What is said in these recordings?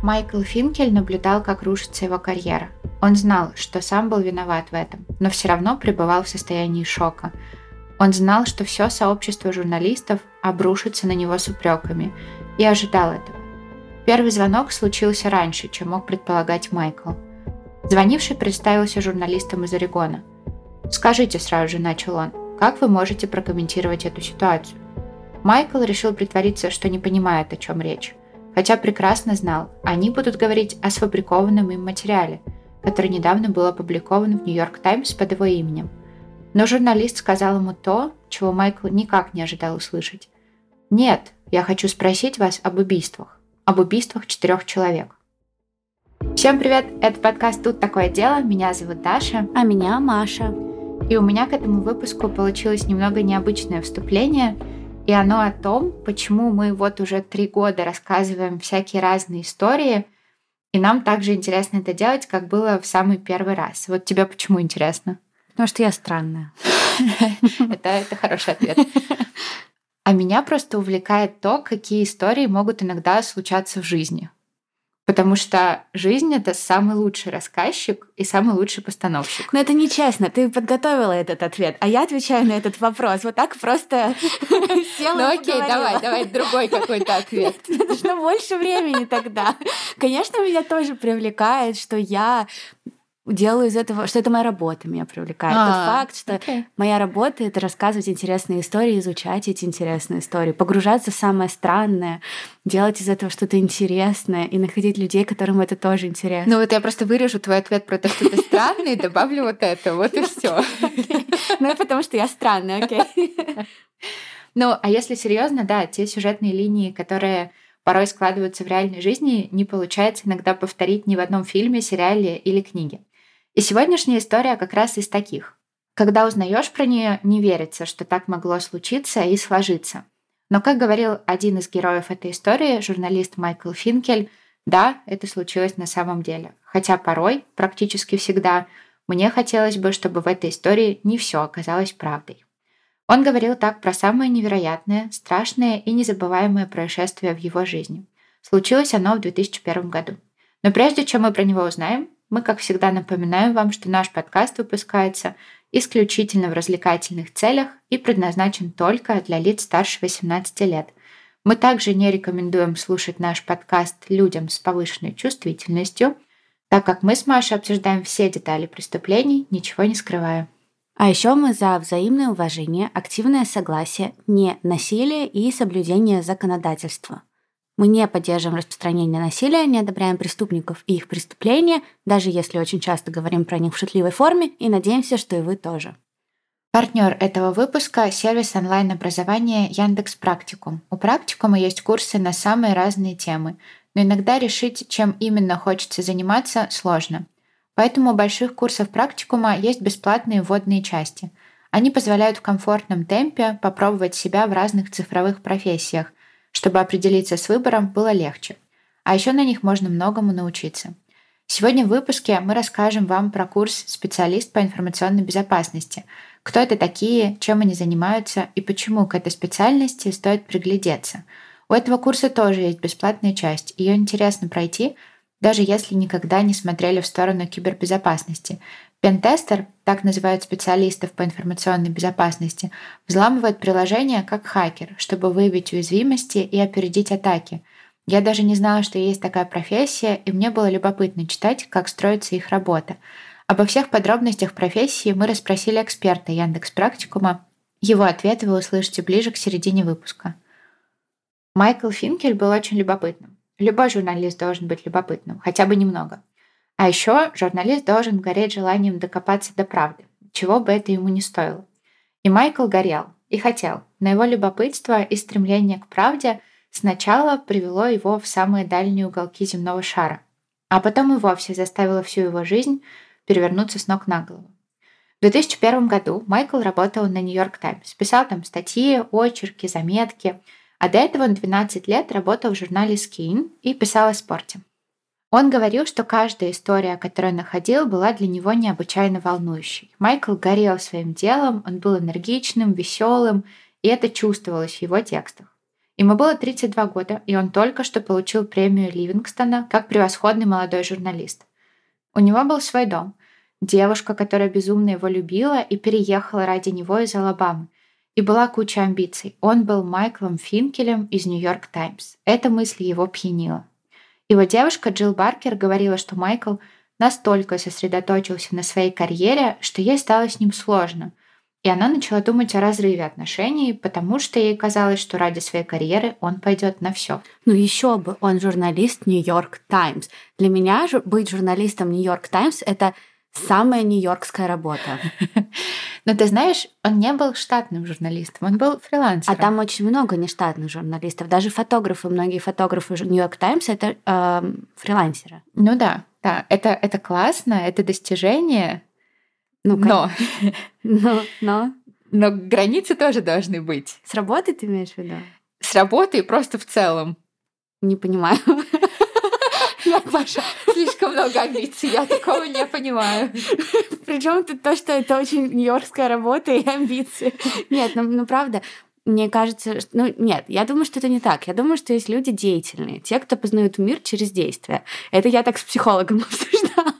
Майкл Финкель наблюдал, как рушится его карьера. Он знал, что сам был виноват в этом, но все равно пребывал в состоянии шока. Он знал, что все сообщество журналистов обрушится на него с упреками, и ожидал этого. Первый звонок случился раньше, чем мог предполагать Майкл. Звонивший представился журналистом из Орегона. «Скажите сразу же», — начал он, — «как вы можете прокомментировать эту ситуацию?» Майкл решил притвориться, что не понимает, о чем речь хотя прекрасно знал, они будут говорить о сфабрикованном им материале, который недавно был опубликован в Нью-Йорк Таймс под его именем. Но журналист сказал ему то, чего Майкл никак не ожидал услышать. «Нет, я хочу спросить вас об убийствах. Об убийствах четырех человек». Всем привет, это подкаст «Тут такое дело», меня зовут Даша. А меня Маша. И у меня к этому выпуску получилось немного необычное вступление – и оно о том, почему мы вот уже три года рассказываем всякие разные истории, и нам также интересно это делать, как было в самый первый раз. Вот тебе почему интересно? Потому что я странная. Это, это хороший ответ. А меня просто увлекает то, какие истории могут иногда случаться в жизни. Потому что жизнь — это самый лучший рассказчик и самый лучший постановщик. Но это нечестно. Ты подготовила этот ответ, а я отвечаю на этот вопрос. Вот так просто села Ну окей, давай, давай другой какой-то ответ. Нужно больше времени тогда. Конечно, меня тоже привлекает, что я делаю из этого, что это моя работа меня привлекает. А, Тот факт, что okay. моя работа это рассказывать интересные истории, изучать эти интересные истории, погружаться в самое странное, делать из этого что-то интересное и находить людей, которым это тоже интересно. Ну вот я просто вырежу твой ответ про то, что ты странный, и добавлю вот это, вот и все. Ну потому что я странная, окей. Ну, а если серьезно, да, те сюжетные линии, которые порой складываются в реальной жизни, не получается иногда повторить ни в одном фильме, сериале или книге. И сегодняшняя история как раз из таких. Когда узнаешь про нее, не верится, что так могло случиться и сложиться. Но, как говорил один из героев этой истории, журналист Майкл Финкель, да, это случилось на самом деле. Хотя порой, практически всегда, мне хотелось бы, чтобы в этой истории не все оказалось правдой. Он говорил так про самое невероятное, страшное и незабываемое происшествие в его жизни. Случилось оно в 2001 году. Но прежде чем мы про него узнаем, мы, как всегда, напоминаем вам, что наш подкаст выпускается исключительно в развлекательных целях и предназначен только для лиц старше 18 лет. Мы также не рекомендуем слушать наш подкаст людям с повышенной чувствительностью, так как мы с Машей обсуждаем все детали преступлений, ничего не скрывая. А еще мы за взаимное уважение, активное согласие, не насилие и соблюдение законодательства. Мы не поддерживаем распространение насилия, не одобряем преступников и их преступления, даже если очень часто говорим про них в шутливой форме, и надеемся, что и вы тоже. Партнер этого выпуска – сервис онлайн-образования Яндекс Практикум. У Практикума есть курсы на самые разные темы, но иногда решить, чем именно хочется заниматься, сложно. Поэтому у больших курсов Практикума есть бесплатные вводные части. Они позволяют в комфортном темпе попробовать себя в разных цифровых профессиях, чтобы определиться с выбором было легче. А еще на них можно многому научиться. Сегодня в выпуске мы расскажем вам про курс «Специалист по информационной безопасности», кто это такие, чем они занимаются и почему к этой специальности стоит приглядеться. У этого курса тоже есть бесплатная часть. Ее интересно пройти, даже если никогда не смотрели в сторону кибербезопасности. Пентестер, так называют специалистов по информационной безопасности, взламывает приложения как хакер, чтобы выявить уязвимости и опередить атаки. Я даже не знала, что есть такая профессия, и мне было любопытно читать, как строится их работа. Обо всех подробностях профессии мы расспросили эксперта Яндекс Практикума. Его ответы вы услышите ближе к середине выпуска. Майкл Финкель был очень любопытным. Любой журналист должен быть любопытным, хотя бы немного. А еще журналист должен гореть желанием докопаться до правды, чего бы это ему не стоило. И Майкл горел и хотел, но его любопытство и стремление к правде сначала привело его в самые дальние уголки земного шара, а потом и вовсе заставило всю его жизнь перевернуться с ног на голову. В 2001 году Майкл работал на Нью-Йорк Таймс, писал там статьи, очерки, заметки, а до этого он 12 лет работал в журнале Skin и писал о спорте. Он говорил, что каждая история, которую находил, была для него необычайно волнующей. Майкл горел своим делом, он был энергичным, веселым, и это чувствовалось в его текстах. Ему было 32 года, и он только что получил премию Ливингстона как превосходный молодой журналист. У него был свой дом, девушка, которая безумно его любила и переехала ради него из Алабамы. И была куча амбиций. Он был Майклом Финкелем из Нью-Йорк Таймс. Эта мысль его пьянила. Его девушка Джилл Баркер говорила, что Майкл настолько сосредоточился на своей карьере, что ей стало с ним сложно – и она начала думать о разрыве отношений, потому что ей казалось, что ради своей карьеры он пойдет на все. Ну еще бы, он журналист Нью-Йорк Таймс. Для меня быть журналистом Нью-Йорк Таймс это самая нью-йоркская работа. Но ты знаешь, он не был штатным журналистом, он был фрилансером. А там очень много нештатных журналистов. Даже фотографы, многие фотографы Нью-Йорк Таймс это э, фрилансеры. Ну да, да, это, это классно, это достижение, ну, но. но, но. Но границы тоже должны быть. С работы ты имеешь в виду? С работы и просто в целом. Не понимаю. Маша, слишком много амбиций, я такого не понимаю. Причем тут то, что это очень нью-йоркская работа и амбиции. Нет, ну, ну правда, мне кажется, что, ну нет, я думаю, что это не так. Я думаю, что есть люди деятельные, те, кто познают мир через действия. Это я так с психологом обсуждала.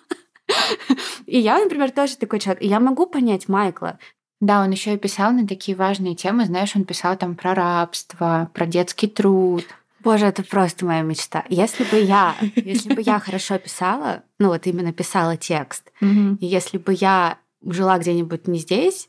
И я, например, тоже такой человек. И я могу понять Майкла. Да, он еще и писал на такие важные темы. Знаешь, он писал там про рабство, про детский труд. Боже, это просто моя мечта. Если бы я, если бы я хорошо писала, ну вот именно писала текст, и если бы я жила где-нибудь не здесь,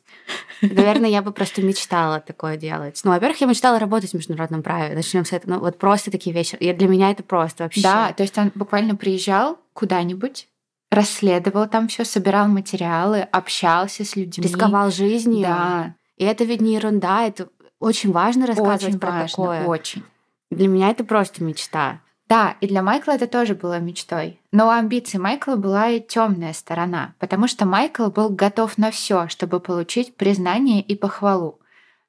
наверное, я бы просто мечтала такое делать. Ну, во-первых, я мечтала работать в международном праве. Начнем с этого. Ну, вот просто такие вещи. И для меня это просто вообще. Да, то есть он буквально приезжал куда-нибудь, расследовал там все, собирал материалы, общался с людьми. Рисковал жизнью. Да. И это ведь не ерунда, это очень важно рассказывать очень про важно, такое. Очень. Для меня это просто мечта. Да, и для Майкла это тоже было мечтой. Но у амбиций Майкла была и темная сторона, потому что Майкл был готов на все, чтобы получить признание и похвалу.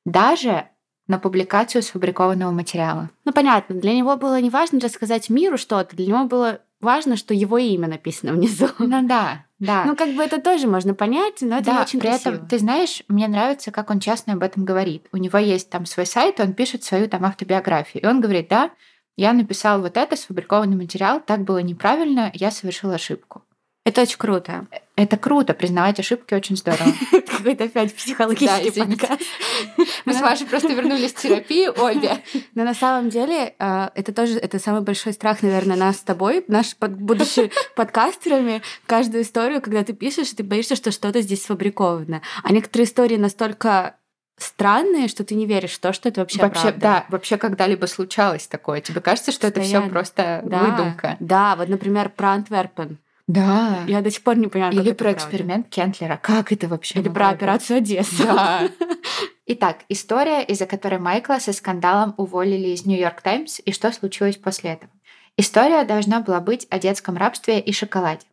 Даже на публикацию сфабрикованного материала. Ну, понятно, для него было не важно рассказать миру что-то, для него было важно, что его имя написано внизу. Ну да, да. Ну, как бы это тоже можно понять, но это да, очень при красиво. этом, ты знаешь, мне нравится, как он честно об этом говорит. У него есть там свой сайт, он пишет свою там автобиографию. И он говорит, да, я написал вот это, сфабрикованный материал, так было неправильно, я совершил ошибку. Это очень круто. Это круто, признавать ошибки очень здорово. Какой-то опять психологический подкаст. Мы с Машей просто вернулись в терапию обе. Но на самом деле э, это тоже это самый большой страх, наверное, нас с тобой, наш будущий подкастерами. Каждую историю, когда ты пишешь, ты боишься, что что-то здесь сфабриковано. А некоторые истории настолько странные, что ты не веришь в то, что это вообще Вообще, правда. да, вообще когда-либо случалось такое. Тебе кажется, что это все просто Да, выдумка. Да, вот, например, про Антверпен. Да. Я до сих пор не понимаю, как Или это про правда. эксперимент Кентлера. Как это вообще? Или про операцию Одесса. Да. Итак, история, из-за которой Майкла со скандалом уволили из Нью-Йорк Таймс и что случилось после этого. История должна была быть о детском рабстве и шоколаде.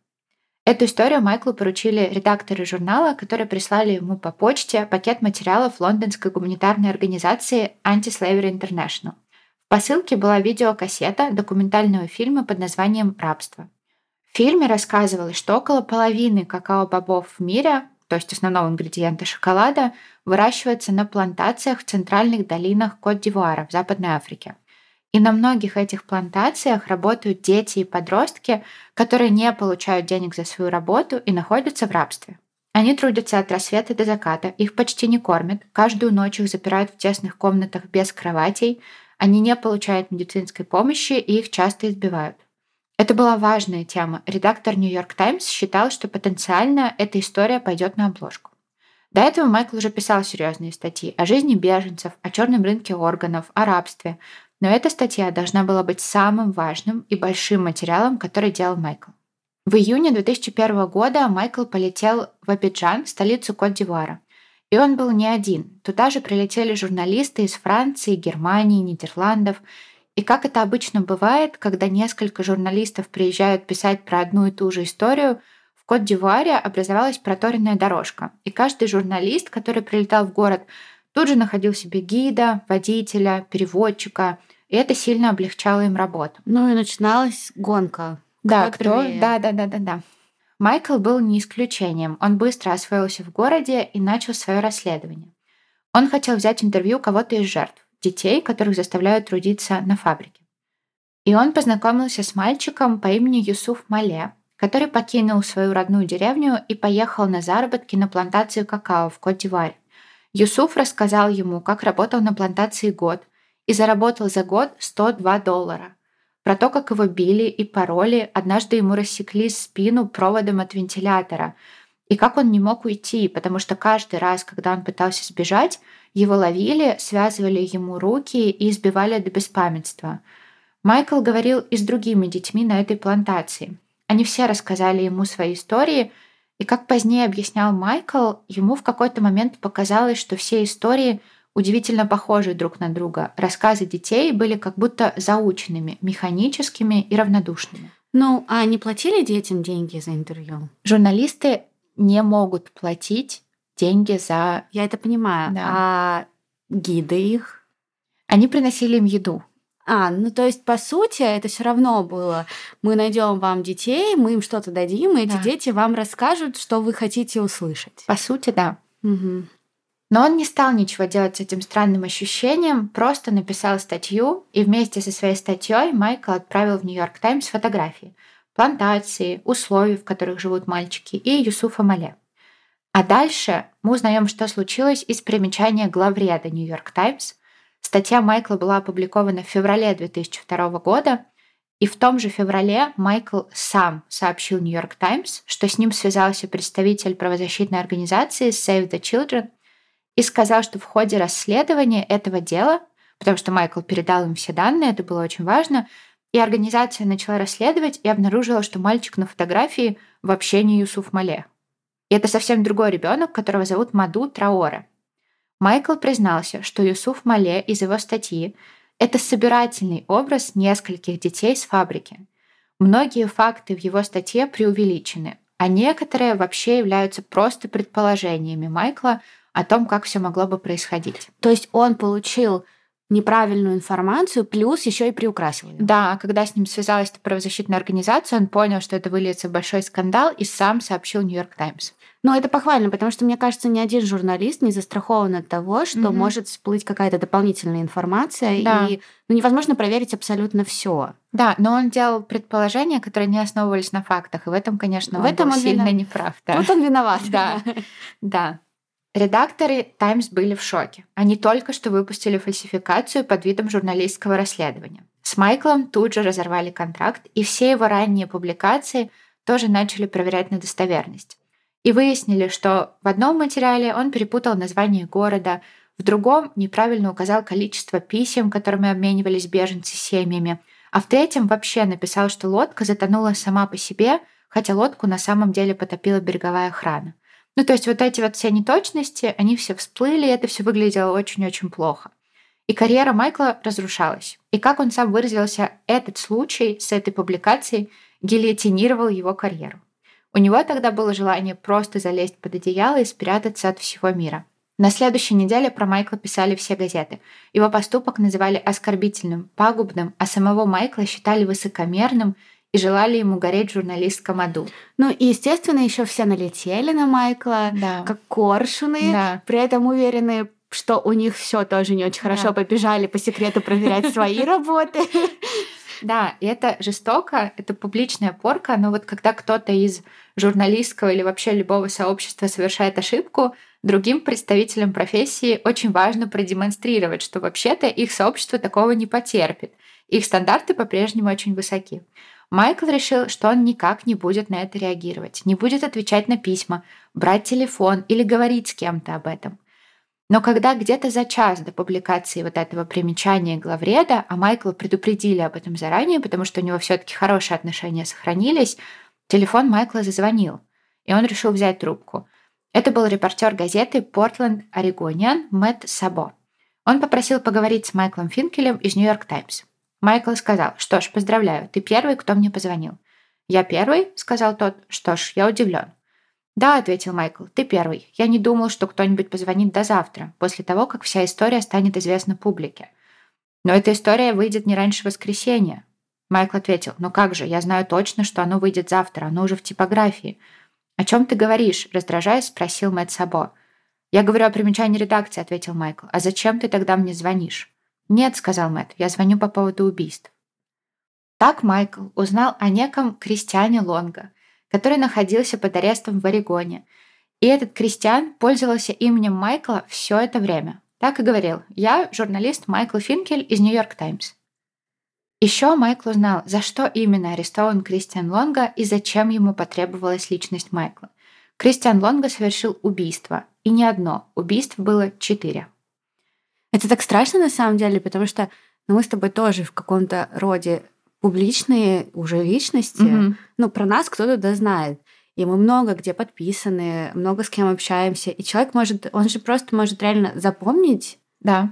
Эту историю Майклу поручили редакторы журнала, которые прислали ему по почте пакет материалов лондонской гуманитарной организации Anti-Slavery International. В посылке была видеокассета документального фильма под названием «Рабство». В фильме рассказывалось, что около половины какао-бобов в мире, то есть основного ингредиента шоколада, выращивается на плантациях в центральных долинах Кот-д'Ивуара в Западной Африке. И на многих этих плантациях работают дети и подростки, которые не получают денег за свою работу и находятся в рабстве. Они трудятся от рассвета до заката, их почти не кормят, каждую ночь их запирают в тесных комнатах без кроватей, они не получают медицинской помощи и их часто избивают. Это была важная тема. Редактор Нью-Йорк Таймс считал, что потенциально эта история пойдет на обложку. До этого Майкл уже писал серьезные статьи о жизни беженцев, о черном рынке органов, о рабстве, но эта статья должна была быть самым важным и большим материалом, который делал Майкл. В июне 2001 года Майкл полетел в Абиджан, столицу Кот-д'Ивуара. И он был не один. Туда же прилетели журналисты из Франции, Германии, Нидерландов. И как это обычно бывает, когда несколько журналистов приезжают писать про одну и ту же историю, в Кот-д'Ивуаре образовалась проторенная дорожка. И каждый журналист, который прилетал в город, тут же находил себе гида, водителя, переводчика, и это сильно облегчало им работу. Ну и начиналась гонка. Да, Кто кто? Да, да, да, да, да. Майкл был не исключением. Он быстро освоился в городе и начал свое расследование. Он хотел взять интервью кого-то из жертв. Детей, которых заставляют трудиться на фабрике. И он познакомился с мальчиком по имени Юсуф Мале, который покинул свою родную деревню и поехал на заработки на плантацию какао в Кот-д'Ивуаре. Юсуф рассказал ему, как работал на плантации год и заработал за год 102 доллара. Про то, как его били и пароли, однажды ему рассекли спину проводом от вентилятора, и как он не мог уйти, потому что каждый раз, когда он пытался сбежать, его ловили, связывали ему руки и избивали до беспамятства. Майкл говорил и с другими детьми на этой плантации. Они все рассказали ему свои истории, и как позднее объяснял Майкл, ему в какой-то момент показалось, что все истории – удивительно похожи друг на друга. Рассказы детей были как будто заученными, механическими и равнодушными. Ну, а они платили детям деньги за интервью? Журналисты не могут платить деньги за... Я это понимаю. Да. А гиды их? Они приносили им еду. А, ну то есть, по сути, это все равно было. Мы найдем вам детей, мы им что-то дадим, и эти да. дети вам расскажут, что вы хотите услышать. По сути, да. Угу. Но он не стал ничего делать с этим странным ощущением, просто написал статью, и вместе со своей статьей Майкл отправил в Нью-Йорк Таймс фотографии плантации, условий, в которых живут мальчики, и Юсуфа Мале. А дальше мы узнаем, что случилось из примечания главреда Нью-Йорк Таймс. Статья Майкла была опубликована в феврале 2002 года, и в том же феврале Майкл сам сообщил Нью-Йорк Таймс, что с ним связался представитель правозащитной организации Save the Children и сказал, что в ходе расследования этого дела, потому что Майкл передал им все данные, это было очень важно, и организация начала расследовать и обнаружила, что мальчик на фотографии вообще не Юсуф Мале. И это совсем другой ребенок, которого зовут Маду Траоре. Майкл признался, что Юсуф Мале из его статьи – это собирательный образ нескольких детей с фабрики. Многие факты в его статье преувеличены, а некоторые вообще являются просто предположениями Майкла – о том, как все могло бы происходить. То есть он получил неправильную информацию, плюс еще и приукрасил ее. Да, когда с ним связалась эта правозащитная организация, он понял, что это выльется в большой скандал и сам сообщил Нью-Йорк Таймс. Но это похвально, потому что, мне кажется, ни один журналист не застрахован от того, что mm-hmm. может всплыть какая-то дополнительная информация, да. и ну, невозможно проверить абсолютно все. Да, но он делал предположения, которые не основывались на фактах, и в этом, конечно, в он этом был он сильно винов... неправ. Да. Тут он виноват. Да, да. Редакторы «Таймс» были в шоке. Они только что выпустили фальсификацию под видом журналистского расследования. С Майклом тут же разорвали контракт, и все его ранние публикации тоже начали проверять на достоверность. И выяснили, что в одном материале он перепутал название города, в другом неправильно указал количество писем, которыми обменивались беженцы с семьями, а в третьем вообще написал, что лодка затонула сама по себе, хотя лодку на самом деле потопила береговая охрана. Ну, то есть вот эти вот все неточности, они все всплыли, и это все выглядело очень-очень плохо. И карьера Майкла разрушалась. И как он сам выразился, этот случай с этой публикацией гильотинировал его карьеру. У него тогда было желание просто залезть под одеяло и спрятаться от всего мира. На следующей неделе про Майкла писали все газеты. Его поступок называли оскорбительным, пагубным, а самого Майкла считали высокомерным и желали ему гореть в журналистском аду. Ну и, естественно, еще все налетели на Майкла, да. как коршуны, да. при этом уверены, что у них все тоже не очень хорошо, да. побежали по секрету проверять свои работы. Да, и это жестоко, это публичная порка, но вот когда кто-то из журналистского или вообще любого сообщества совершает ошибку, другим представителям профессии очень важно продемонстрировать, что вообще-то их сообщество такого не потерпит. Их стандарты по-прежнему очень высоки. Майкл решил, что он никак не будет на это реагировать, не будет отвечать на письма, брать телефон или говорить с кем-то об этом. Но когда где-то за час до публикации вот этого примечания главреда, а Майкла предупредили об этом заранее, потому что у него все-таки хорошие отношения сохранились, телефон Майкла зазвонил, и он решил взять трубку. Это был репортер газеты Portland Oregonian Мэтт Сабо. Он попросил поговорить с Майклом Финкелем из Нью-Йорк Таймс. Майкл сказал, что ж, поздравляю, ты первый, кто мне позвонил. Я первый? сказал тот. Что ж, я удивлен. Да, ответил Майкл, ты первый. Я не думал, что кто-нибудь позвонит до завтра, после того, как вся история станет известна публике. Но эта история выйдет не раньше воскресенья. Майкл ответил, ну как же, я знаю точно, что оно выйдет завтра, оно уже в типографии. О чем ты говоришь? раздражаясь, спросил Мэтт Сабо. Я говорю о примечании редакции, ответил Майкл. А зачем ты тогда мне звонишь? «Нет», — сказал Мэтт, — «я звоню по поводу убийств». Так Майкл узнал о неком Кристиане Лонга, который находился под арестом в Орегоне. И этот Кристиан пользовался именем Майкла все это время. Так и говорил «Я журналист Майкл Финкель из Нью-Йорк Таймс». Еще Майкл узнал, за что именно арестован Кристиан Лонга и зачем ему потребовалась личность Майкла. Кристиан Лонга совершил убийство. И не одно. Убийств было четыре. Это так страшно на самом деле, потому что ну, мы с тобой тоже в каком-то роде публичные уже личности. Mm-hmm. Ну, про нас кто-то да знает. И мы много где подписаны, много с кем общаемся. И человек может, он же просто может реально запомнить. Да.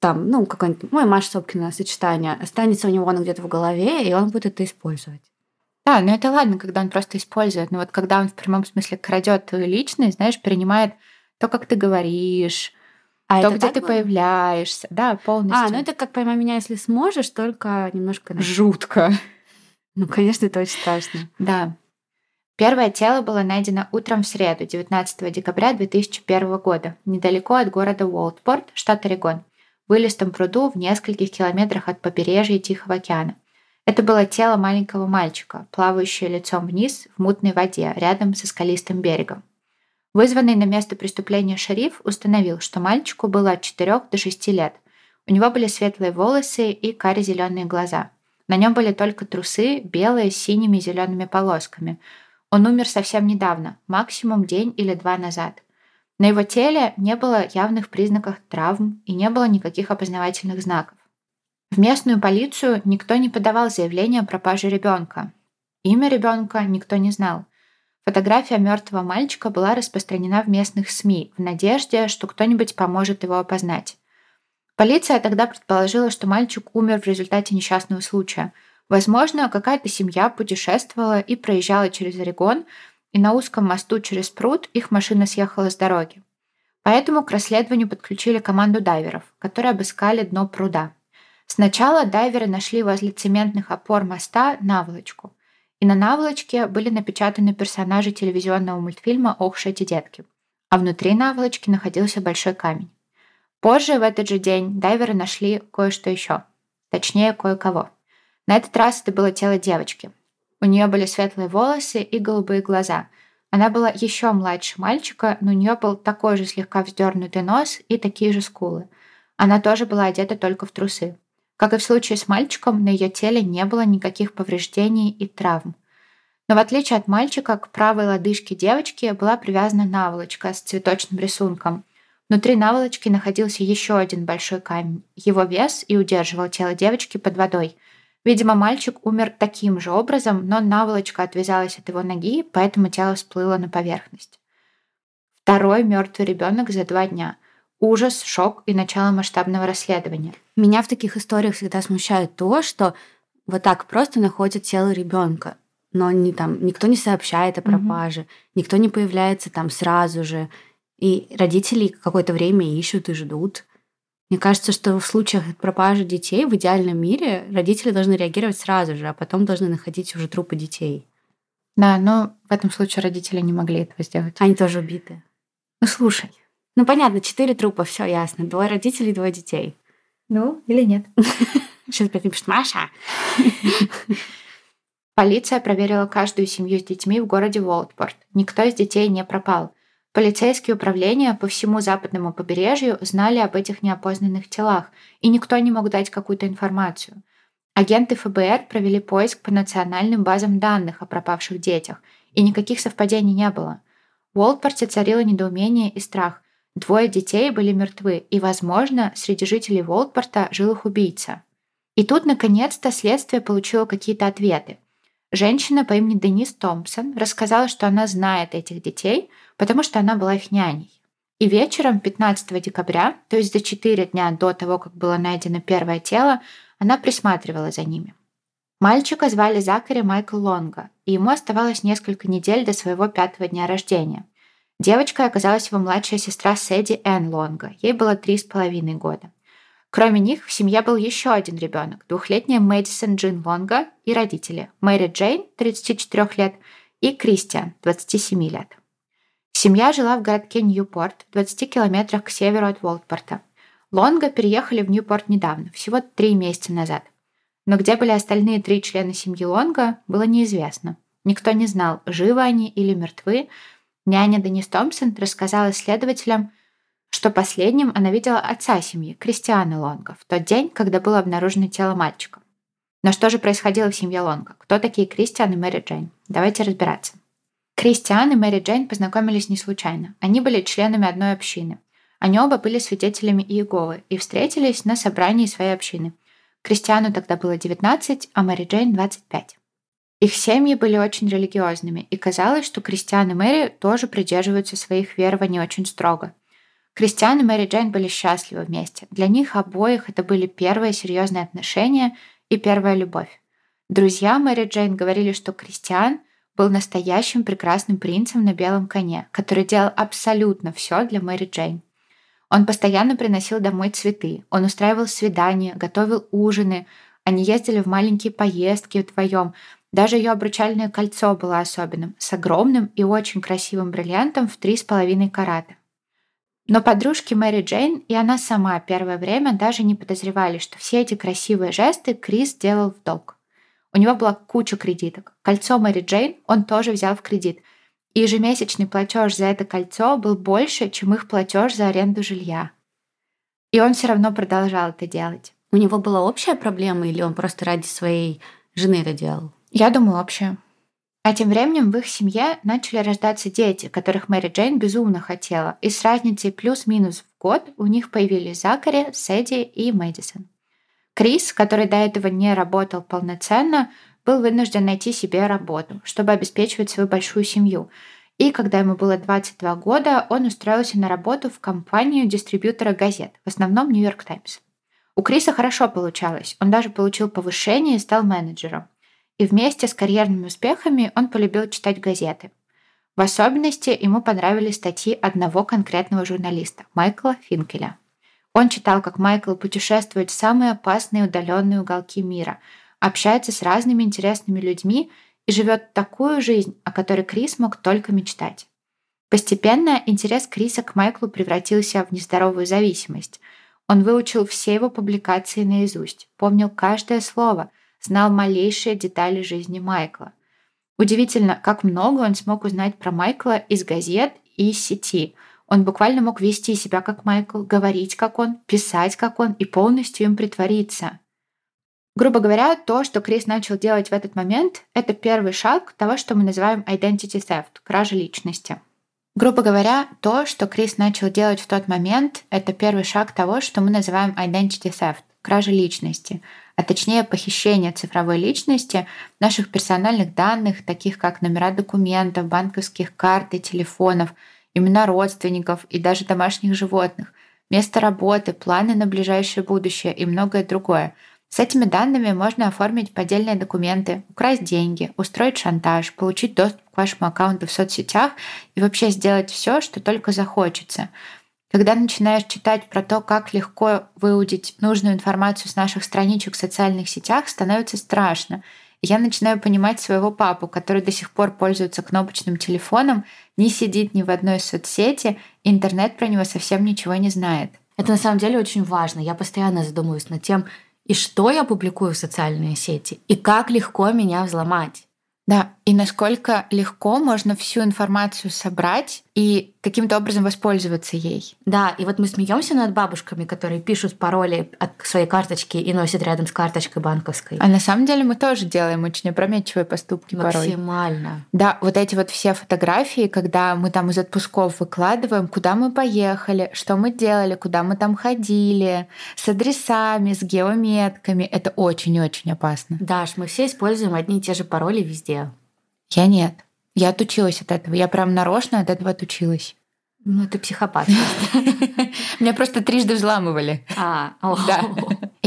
Там, ну, какое-нибудь мой Маша Собкина сочетание останется у него оно где-то в голове, и он будет это использовать. Да, но это ладно, когда он просто использует. Но вот когда он в прямом смысле крадет твою личность, знаешь, принимает то, как ты говоришь, а то, где ты было? появляешься. Да, полностью. А, ну это как поймай меня, если сможешь, только немножко... Жутко. Ну, конечно, это очень страшно. Да. Первое тело было найдено утром в среду, 19 декабря 2001 года, недалеко от города Уолтпорт, штат Орегон, в вылистом пруду в нескольких километрах от побережья Тихого океана. Это было тело маленького мальчика, плавающее лицом вниз в мутной воде рядом со скалистым берегом. Вызванный на место преступления шериф установил, что мальчику было от 4 до 6 лет. У него были светлые волосы и каре-зеленые глаза. На нем были только трусы, белые с синими и зелеными полосками. Он умер совсем недавно, максимум день или два назад. На его теле не было явных признаков травм и не было никаких опознавательных знаков. В местную полицию никто не подавал заявление о пропаже ребенка. Имя ребенка никто не знал – Фотография мертвого мальчика была распространена в местных СМИ в надежде, что кто-нибудь поможет его опознать. Полиция тогда предположила, что мальчик умер в результате несчастного случая. Возможно, какая-то семья путешествовала и проезжала через Орегон, и на узком мосту через пруд их машина съехала с дороги. Поэтому к расследованию подключили команду дайверов, которые обыскали дно пруда. Сначала дайверы нашли возле цементных опор моста наволочку и на наволочке были напечатаны персонажи телевизионного мультфильма «Ох, эти детки», а внутри наволочки находился большой камень. Позже, в этот же день, дайверы нашли кое-что еще. Точнее, кое-кого. На этот раз это было тело девочки. У нее были светлые волосы и голубые глаза. Она была еще младше мальчика, но у нее был такой же слегка вздернутый нос и такие же скулы. Она тоже была одета только в трусы. Как и в случае с мальчиком, на ее теле не было никаких повреждений и травм. Но в отличие от мальчика, к правой лодыжке девочки была привязана наволочка с цветочным рисунком. Внутри наволочки находился еще один большой камень. Его вес и удерживал тело девочки под водой. Видимо, мальчик умер таким же образом, но наволочка отвязалась от его ноги, поэтому тело всплыло на поверхность. Второй мертвый ребенок за два дня – ужас, шок и начало масштабного расследования. Меня в таких историях всегда смущает то, что вот так просто находят тело ребенка, но не там никто не сообщает о пропаже, угу. никто не появляется там сразу же, и родители какое-то время ищут и ждут. Мне кажется, что в случаях пропажи детей в идеальном мире родители должны реагировать сразу же, а потом должны находить уже трупы детей. Да, но в этом случае родители не могли этого сделать. Они тоже убиты. Ну слушай, ну, понятно, четыре трупа, все ясно. Двое родителей, двое детей. Ну, или нет. Сейчас опять напишет Маша. Полиция проверила каждую семью с детьми в городе Уолтпорт. Никто из детей не пропал. Полицейские управления по всему западному побережью знали об этих неопознанных телах, и никто не мог дать какую-то информацию. Агенты ФБР провели поиск по национальным базам данных о пропавших детях, и никаких совпадений не было. В Уолтпорте царило недоумение и страх. Двое детей были мертвы, и, возможно, среди жителей Волтпорта жил их убийца. И тут, наконец-то, следствие получило какие-то ответы. Женщина по имени Денис Томпсон рассказала, что она знает этих детей, потому что она была их няней. И вечером 15 декабря, то есть за 4 дня до того, как было найдено первое тело, она присматривала за ними. Мальчика звали Закари Майкл Лонга, и ему оставалось несколько недель до своего пятого дня рождения. Девочкой оказалась его младшая сестра Сэдди Энн Лонга. Ей было три с половиной года. Кроме них в семье был еще один ребенок, двухлетняя Мэдисон Джин Лонга и родители Мэри Джейн, 34 лет, и Кристиан, 27 лет. Семья жила в городке Ньюпорт, в 20 километрах к северу от Волтпорта. Лонга переехали в Ньюпорт недавно, всего три месяца назад. Но где были остальные три члена семьи Лонга, было неизвестно. Никто не знал, живы они или мертвы. Няня Денис Томпсон рассказала следователям, что последним она видела отца семьи, Кристиана Лонга, в тот день, когда было обнаружено тело мальчика. Но что же происходило в семье Лонга? Кто такие Кристиан и Мэри Джейн? Давайте разбираться. Кристиан и Мэри Джейн познакомились не случайно. Они были членами одной общины. Они оба были свидетелями Иеговы и встретились на собрании своей общины. Кристиану тогда было 19, а Мэри Джейн 25. Их семьи были очень религиозными, и казалось, что Кристиан и Мэри тоже придерживаются своих верований очень строго. Кристиан и Мэри Джейн были счастливы вместе. Для них обоих это были первые серьезные отношения и первая любовь. Друзья Мэри Джейн говорили, что Кристиан был настоящим прекрасным принцем на белом коне, который делал абсолютно все для Мэри Джейн. Он постоянно приносил домой цветы, он устраивал свидания, готовил ужины, они ездили в маленькие поездки вдвоем. Даже ее обручальное кольцо было особенным, с огромным и очень красивым бриллиантом в три с половиной карата. Но подружки Мэри Джейн и она сама первое время даже не подозревали, что все эти красивые жесты Крис делал в долг. У него была куча кредиток. Кольцо Мэри Джейн он тоже взял в кредит – и ежемесячный платеж за это кольцо был больше, чем их платеж за аренду жилья. И он все равно продолжал это делать. У него была общая проблема или он просто ради своей жены это делал? Я думаю, общая. А тем временем в их семье начали рождаться дети, которых Мэри Джейн безумно хотела, и с разницей плюс-минус в год у них появились Закари, Сэдди и Мэдисон. Крис, который до этого не работал полноценно, был вынужден найти себе работу, чтобы обеспечивать свою большую семью. И когда ему было 22 года, он устроился на работу в компанию дистрибьютора газет, в основном Нью-Йорк Таймс. У Криса хорошо получалось, он даже получил повышение и стал менеджером. И вместе с карьерными успехами он полюбил читать газеты. В особенности ему понравились статьи одного конкретного журналиста, Майкла Финкеля. Он читал, как Майкл путешествует в самые опасные удаленные уголки мира – общается с разными интересными людьми и живет такую жизнь, о которой Крис мог только мечтать. Постепенно интерес Криса к Майклу превратился в нездоровую зависимость. Он выучил все его публикации наизусть, помнил каждое слово, знал малейшие детали жизни Майкла. Удивительно, как много он смог узнать про Майкла из газет и из сети. Он буквально мог вести себя как Майкл, говорить как он, писать как он и полностью им притвориться. Грубо говоря, то, что Крис начал делать в этот момент, это первый шаг того, что мы называем identity theft, кража личности. Грубо говоря, то, что Крис начал делать в тот момент, это первый шаг того, что мы называем identity theft, кража личности, а точнее похищение цифровой личности, наших персональных данных, таких как номера документов, банковских карт и телефонов, имена родственников и даже домашних животных, место работы, планы на ближайшее будущее и многое другое – с этими данными можно оформить поддельные документы, украсть деньги, устроить шантаж, получить доступ к вашему аккаунту в соцсетях и вообще сделать все, что только захочется. Когда начинаешь читать про то, как легко выудить нужную информацию с наших страничек в социальных сетях, становится страшно. Я начинаю понимать своего папу, который до сих пор пользуется кнопочным телефоном, не сидит ни в одной соцсети, интернет про него совсем ничего не знает. Это на самом деле очень важно. Я постоянно задумываюсь над тем, и что я публикую в социальные сети, и как легко меня взломать. Да, и насколько легко можно всю информацию собрать и каким-то образом воспользоваться ей. Да, и вот мы смеемся над бабушками, которые пишут пароли от своей карточки и носят рядом с карточкой банковской. А на самом деле мы тоже делаем очень опрометчивые поступки Максимально. порой. Да, вот эти вот все фотографии, когда мы там из отпусков выкладываем, куда мы поехали, что мы делали, куда мы там ходили, с адресами, с геометками, это очень-очень опасно. Даш, мы все используем одни и те же пароли везде. Я нет. Я отучилась от этого. Я прям нарочно от этого отучилась. Ну, ты психопат. Меня просто трижды взламывали. А, да.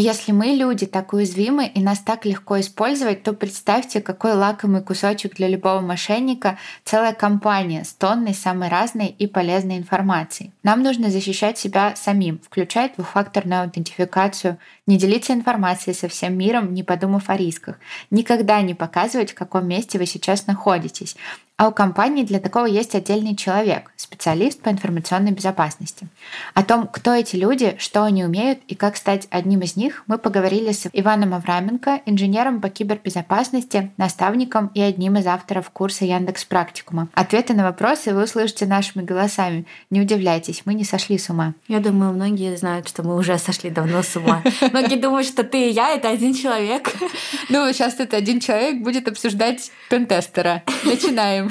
Если мы, люди, так уязвимы и нас так легко использовать, то представьте, какой лакомый кусочек для любого мошенника целая компания с тонной самой разной и полезной информации. Нам нужно защищать себя самим, включать двухфакторную аутентификацию, не делиться информацией со всем миром, не подумав о рисках, никогда не показывать, в каком месте вы сейчас находитесь, а у компании для такого есть отдельный человек, специалист по информационной безопасности. О том, кто эти люди, что они умеют и как стать одним из них, мы поговорили с Иваном Авраменко, инженером по кибербезопасности, наставником и одним из авторов курса Яндекс Практикума. Ответы на вопросы вы услышите нашими голосами. Не удивляйтесь, мы не сошли с ума. Я думаю, многие знают, что мы уже сошли давно с ума. Многие думают, что ты и я — это один человек. Ну, сейчас этот один человек будет обсуждать пентестера. Начинаем.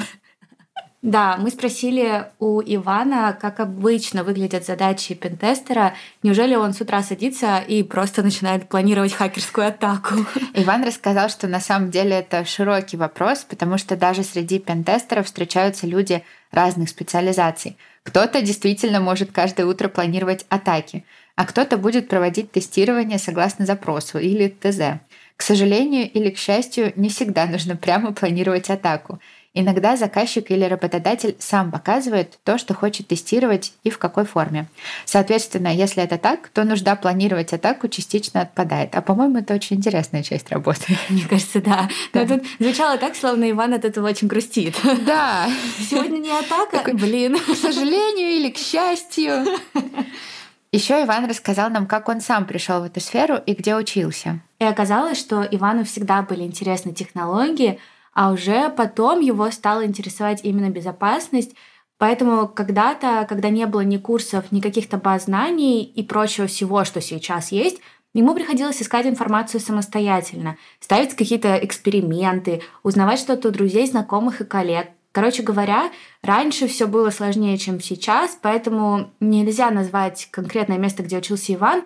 Да, мы спросили у Ивана, как обычно выглядят задачи пентестера. Неужели он с утра садится и просто начинает планировать хакерскую атаку? Иван рассказал, что на самом деле это широкий вопрос, потому что даже среди пентестеров встречаются люди разных специализаций. Кто-то действительно может каждое утро планировать атаки, а кто-то будет проводить тестирование согласно запросу или ТЗ. К сожалению или к счастью, не всегда нужно прямо планировать атаку. Иногда заказчик или работодатель сам показывает то, что хочет тестировать и в какой форме. Соответственно, если это так, то нужда планировать атаку частично отпадает. А по-моему, это очень интересная часть работы. Мне кажется, да. Но тут звучало так, словно Иван от этого очень грустит. Да. Сегодня не атака, Такой, блин. К сожалению или к счастью. Еще Иван рассказал нам, как он сам пришел в эту сферу и где учился. И оказалось, что Ивану всегда были интересны технологии, а уже потом его стало интересовать именно безопасность. Поэтому когда-то, когда не было ни курсов, ни каких-то баз знаний и прочего всего, что сейчас есть, Ему приходилось искать информацию самостоятельно, ставить какие-то эксперименты, узнавать что-то у друзей, знакомых и коллег. Короче говоря, раньше все было сложнее, чем сейчас, поэтому нельзя назвать конкретное место, где учился Иван,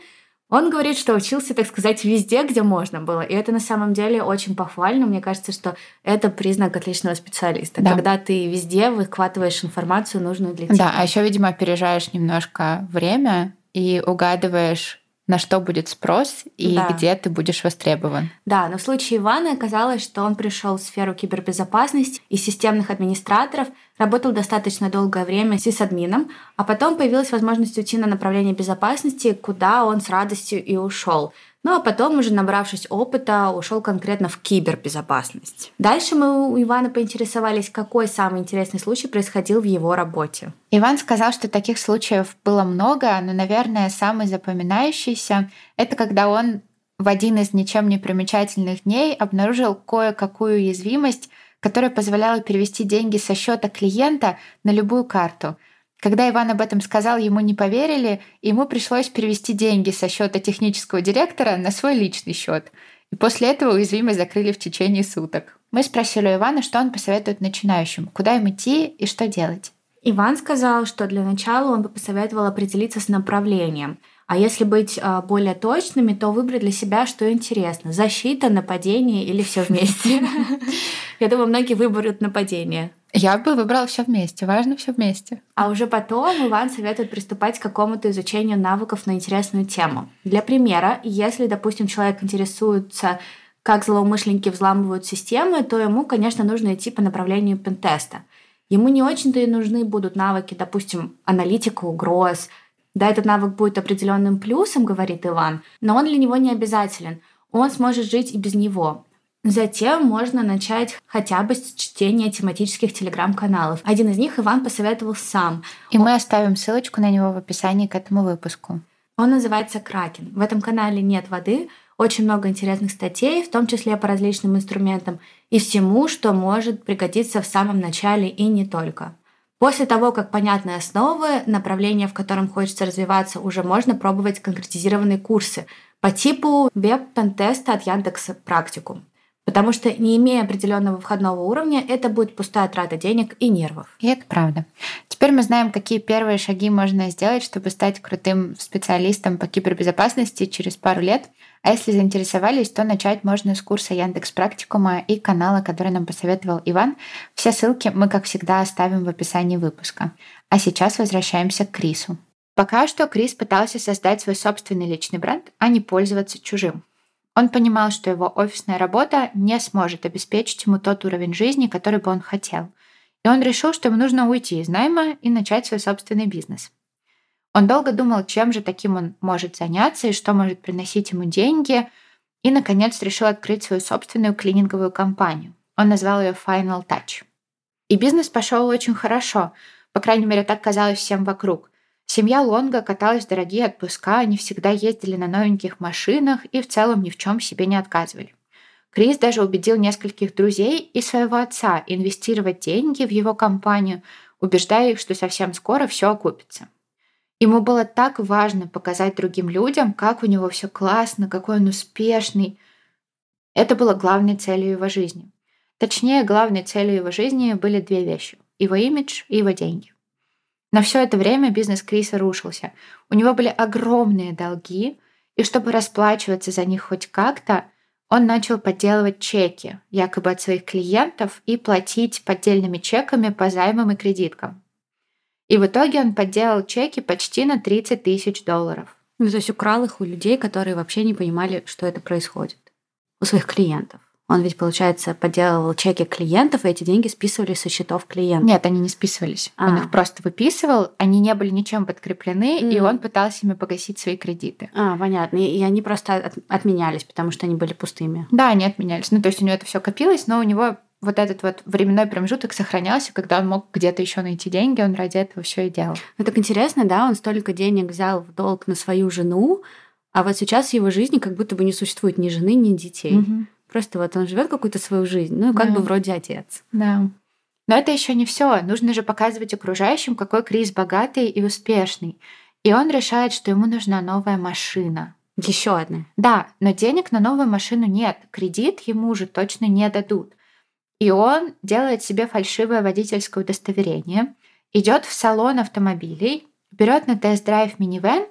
он говорит, что учился, так сказать, везде, где можно было. И это на самом деле очень похвально. Мне кажется, что это признак отличного специалиста. Да. Когда ты везде выхватываешь информацию, нужную для тебя. Да, а еще, видимо, опережаешь немножко время и угадываешь на что будет спрос и да. где ты будешь востребован. Да, но в случае Ивана оказалось, что он пришел в сферу кибербезопасности и системных администраторов, работал достаточно долгое время сисадмином, а потом появилась возможность уйти на направление безопасности, куда он с радостью и ушел. Ну а потом, уже набравшись опыта, ушел конкретно в кибербезопасность. Дальше мы у Ивана поинтересовались, какой самый интересный случай происходил в его работе. Иван сказал, что таких случаев было много, но, наверное, самый запоминающийся — это когда он в один из ничем не примечательных дней обнаружил кое-какую уязвимость, которая позволяла перевести деньги со счета клиента на любую карту — когда Иван об этом сказал, ему не поверили, и ему пришлось перевести деньги со счета технического директора на свой личный счет. И после этого уязвимость закрыли в течение суток. Мы спросили у Ивана, что он посоветует начинающим, куда им идти и что делать. Иван сказал, что для начала он бы посоветовал определиться с направлением. А если быть а, более точными, то выбрать для себя, что интересно. Защита, нападение или все вместе. Я думаю, многие выберут нападение. Я бы выбрала все вместе. Важно все вместе. А уже потом Иван советует приступать к какому-то изучению навыков на интересную тему. Для примера, если, допустим, человек интересуется, как злоумышленники взламывают системы, то ему, конечно, нужно идти по направлению пентеста. Ему не очень-то и нужны будут навыки, допустим, аналитика угроз. Да, этот навык будет определенным плюсом, говорит Иван, но он для него не обязателен. Он сможет жить и без него. Затем можно начать хотя бы с чтения тематических телеграм-каналов. Один из них Иван посоветовал сам. И мы оставим ссылочку на него в описании к этому выпуску. Он называется «Кракен». В этом канале нет воды, очень много интересных статей, в том числе по различным инструментам и всему, что может пригодиться в самом начале и не только. После того, как понятны основы, направление, в котором хочется развиваться, уже можно пробовать конкретизированные курсы по типу веб-пентеста от Яндекса Практикум. Потому что, не имея определенного входного уровня, это будет пустая трата денег и нервов. И это правда. Теперь мы знаем, какие первые шаги можно сделать, чтобы стать крутым специалистом по кибербезопасности через пару лет. А если заинтересовались, то начать можно с курса Яндекс Практикума и канала, который нам посоветовал Иван. Все ссылки мы, как всегда, оставим в описании выпуска. А сейчас возвращаемся к Крису. Пока что Крис пытался создать свой собственный личный бренд, а не пользоваться чужим. Он понимал, что его офисная работа не сможет обеспечить ему тот уровень жизни, который бы он хотел. И он решил, что ему нужно уйти из найма и начать свой собственный бизнес. Он долго думал, чем же таким он может заняться и что может приносить ему деньги, и, наконец, решил открыть свою собственную клининговую компанию. Он назвал ее Final Touch. И бизнес пошел очень хорошо. По крайней мере, так казалось всем вокруг. Семья Лонга каталась в дорогие отпуска, они всегда ездили на новеньких машинах и в целом ни в чем себе не отказывали. Крис даже убедил нескольких друзей и своего отца инвестировать деньги в его компанию, убеждая их, что совсем скоро все окупится. Ему было так важно показать другим людям, как у него все классно, какой он успешный. Это было главной целью его жизни. Точнее, главной целью его жизни были две вещи – его имидж и его деньги. На все это время бизнес Криса рушился. У него были огромные долги, и чтобы расплачиваться за них хоть как-то, он начал подделывать чеки, якобы от своих клиентов, и платить поддельными чеками по займам и кредиткам. И в итоге он подделал чеки почти на 30 тысяч долларов. Ну, то есть украл их у людей, которые вообще не понимали, что это происходит. У своих клиентов. Он ведь, получается, подделывал чеки клиентов, и эти деньги списывались со счетов клиентов. Нет, они не списывались. А. Он их просто выписывал, они не были ничем подкреплены, mm. и он пытался ими погасить свои кредиты. А, понятно. И, и они просто от, отменялись, потому что они были пустыми. Да, они отменялись. Ну, то есть у него это все копилось, но у него вот этот вот временной промежуток сохранялся, когда он мог где-то еще найти деньги, он ради этого все и делал. Ну так интересно, да, он столько денег взял в долг на свою жену, а вот сейчас в его жизни как будто бы не существует ни жены, ни детей. Угу. Просто вот он живет какую-то свою жизнь, ну и как да. бы вроде отец. Да. Но это еще не все. Нужно же показывать окружающим, какой Крис богатый и успешный. И он решает, что ему нужна новая машина. Еще одна. Да, но денег на новую машину нет. Кредит ему уже точно не дадут. И он делает себе фальшивое водительское удостоверение, идет в салон автомобилей, берет на тест-драйв минивэн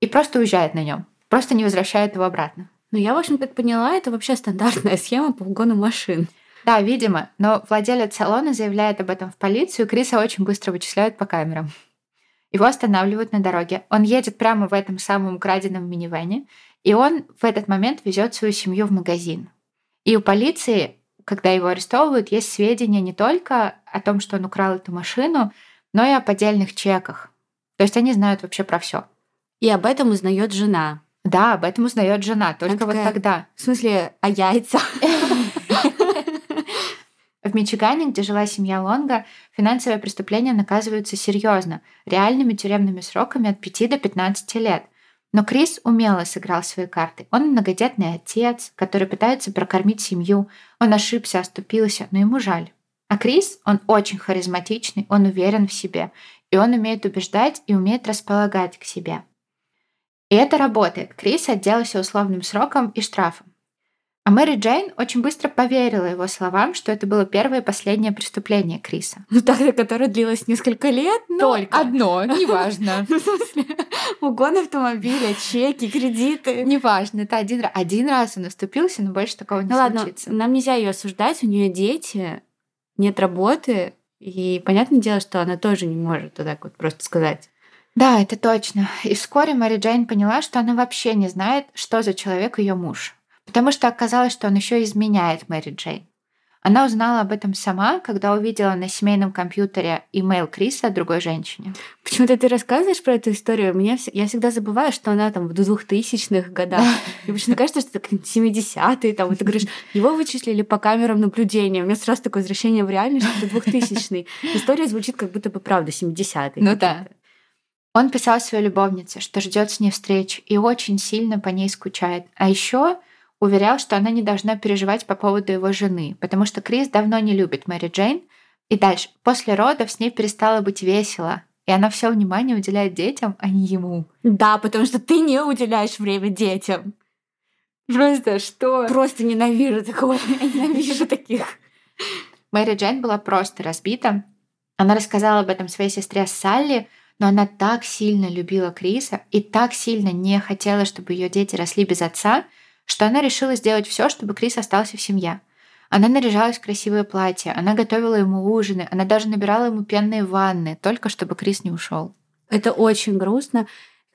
и просто уезжает на нем. Просто не возвращает его обратно. Ну, я, в общем, так поняла, это вообще стандартная схема по угону машин. Да, видимо, но владелец салона заявляет об этом в полицию, Криса очень быстро вычисляют по камерам. Его останавливают на дороге. Он едет прямо в этом самом украденном минивэне, и он в этот момент везет свою семью в магазин. И у полиции, когда его арестовывают, есть сведения не только о том, что он украл эту машину, но и о поддельных чеках. То есть они знают вообще про все. И об этом узнает жена. Да, об этом узнает жена, только вот тогда. В смысле, а яйца? В Мичигане, где жила семья Лонга, финансовые преступления наказываются серьезно, реальными тюремными сроками от 5 до 15 лет. Но Крис умело сыграл свои карты. Он многодетный отец, который пытается прокормить семью. Он ошибся, оступился, но ему жаль. А Крис, он очень харизматичный, он уверен в себе, и он умеет убеждать и умеет располагать к себе. И это работает. Крис отделался условным сроком и штрафом. А Мэри Джейн очень быстро поверила его словам, что это было первое и последнее преступление Криса. Ну, так, которое длилось несколько лет, но Только. одно, неважно. Ну, в смысле, угон автомобиля, чеки, кредиты. Неважно, это один раз. Один раз он оступился, но больше такого не ну, случится. Ладно, нам нельзя ее осуждать, у нее дети, нет работы, и понятное дело, что она тоже не может вот так вот просто сказать. Да, это точно. И вскоре Мэри Джейн поняла, что она вообще не знает, что за человек ее муж. Потому что оказалось, что он еще изменяет Мэри Джейн. Она узнала об этом сама, когда увидела на семейном компьютере имейл Криса другой женщине. Почему-то ты рассказываешь про эту историю. Мне, я всегда забываю, что она там в 2000-х годах. И почему-то кажется, что это 70-е. Там, и ты говоришь, его вычислили по камерам наблюдения. У меня сразу такое возвращение в реальность, что это 2000-й. История звучит как будто бы правда 70-е. Ну да. Он писал своей любовнице, что ждет с ней встречи и очень сильно по ней скучает. А еще уверял, что она не должна переживать по поводу его жены, потому что Крис давно не любит Мэри Джейн. И дальше, после родов с ней перестало быть весело, и она все внимание уделяет детям, а не ему. Да, потому что ты не уделяешь время детям. Просто что? Просто ненавижу такое. Я ненавижу таких. Мэри Джейн была просто разбита. Она рассказала об этом своей сестре Салли, но она так сильно любила Криса и так сильно не хотела, чтобы ее дети росли без отца, что она решила сделать все, чтобы Крис остался в семье. Она наряжалась в красивое платье, она готовила ему ужины, она даже набирала ему пенные ванны, только чтобы Крис не ушел. Это очень грустно.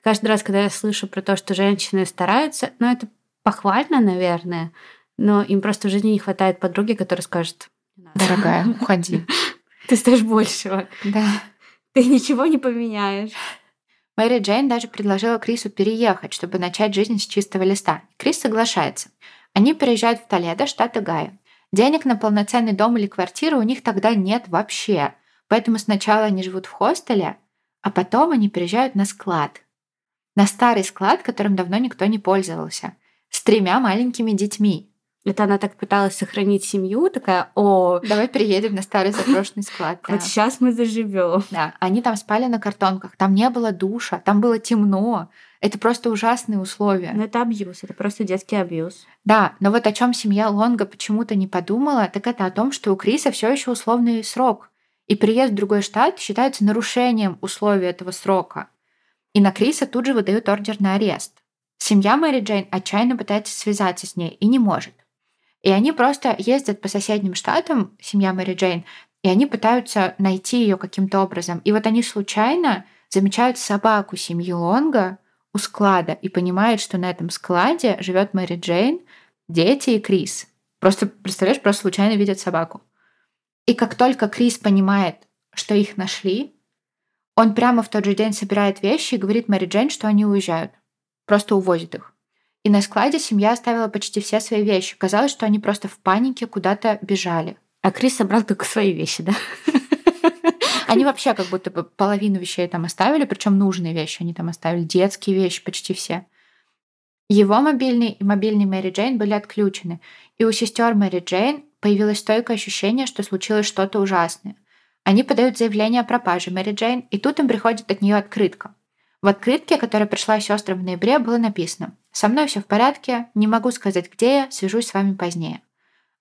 Каждый раз, когда я слышу про то, что женщины стараются, ну это похвально, наверное, но им просто в жизни не хватает подруги, которая скажет, дорогая, уходи. Ты стоишь большего. Да. Ты ничего не поменяешь. Мэри Джейн даже предложила Крису переехать, чтобы начать жизнь с чистого листа. Крис соглашается. Они переезжают в Толедо, штат Огайо. Денег на полноценный дом или квартиру у них тогда нет вообще. Поэтому сначала они живут в хостеле, а потом они переезжают на склад. На старый склад, которым давно никто не пользовался. С тремя маленькими детьми. Это она так пыталась сохранить семью, такая, о... Давай переедем на старый заброшенный склад. Вот сейчас мы заживем. Да, они там спали на картонках, там не было душа, там было темно. Это просто ужасные условия. Но это абьюз, это просто детский абьюз. Да, но вот о чем семья Лонга почему-то не подумала, так это о том, что у Криса все еще условный срок. И приезд в другой штат считается нарушением условий этого срока. И на Криса тут же выдают ордер на арест. Семья Мэри Джейн отчаянно пытается связаться с ней и не может. И они просто ездят по соседним штатам, семья Мэри Джейн, и они пытаются найти ее каким-то образом. И вот они случайно замечают собаку семьи Лонга у склада и понимают, что на этом складе живет Мэри Джейн, дети и Крис. Просто, представляешь, просто случайно видят собаку. И как только Крис понимает, что их нашли, он прямо в тот же день собирает вещи и говорит Мэри Джейн, что они уезжают. Просто увозит их. И на складе семья оставила почти все свои вещи. Казалось, что они просто в панике куда-то бежали. А Крис собрал только свои вещи, да? Они вообще как будто бы половину вещей там оставили, причем нужные вещи они там оставили, детские вещи почти все. Его мобильный и мобильный Мэри Джейн были отключены, и у сестер Мэри Джейн появилось стойкое ощущение, что случилось что-то ужасное. Они подают заявление о пропаже Мэри Джейн, и тут им приходит от нее открытка. В открытке, которая пришла сестрам в ноябре, было написано «Со мной все в порядке, не могу сказать, где я, свяжусь с вами позднее».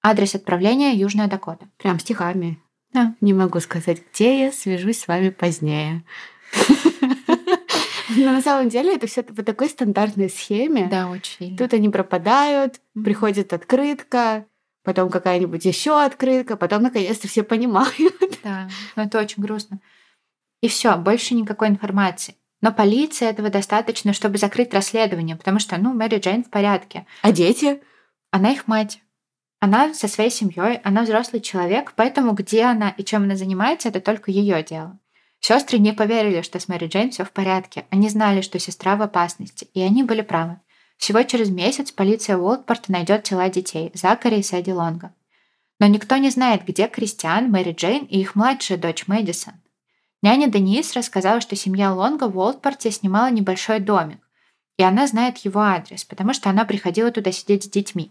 Адрес отправления – Южная Дакота. Прям стихами. Да. Не могу сказать, где я, свяжусь с вами позднее. Но на самом деле это все по такой стандартной схеме. Да, очень. Тут они пропадают, приходит открытка, потом какая-нибудь еще открытка, потом наконец-то все понимают. Да, но это очень грустно. И все, больше никакой информации. Но полиции этого достаточно, чтобы закрыть расследование, потому что, ну, Мэри Джейн в порядке. А дети? Она их мать. Она со своей семьей, она взрослый человек, поэтому где она и чем она занимается, это только ее дело. Сестры не поверили, что с Мэри Джейн все в порядке. Они знали, что сестра в опасности, и они были правы. Всего через месяц полиция Уолтпорта найдет тела детей Закари и Сэдди Лонга. Но никто не знает, где Кристиан, Мэри Джейн и их младшая дочь Мэдисон. Няня Денис рассказала, что семья Лонга в Уолтпорте снимала небольшой домик, и она знает его адрес, потому что она приходила туда сидеть с детьми.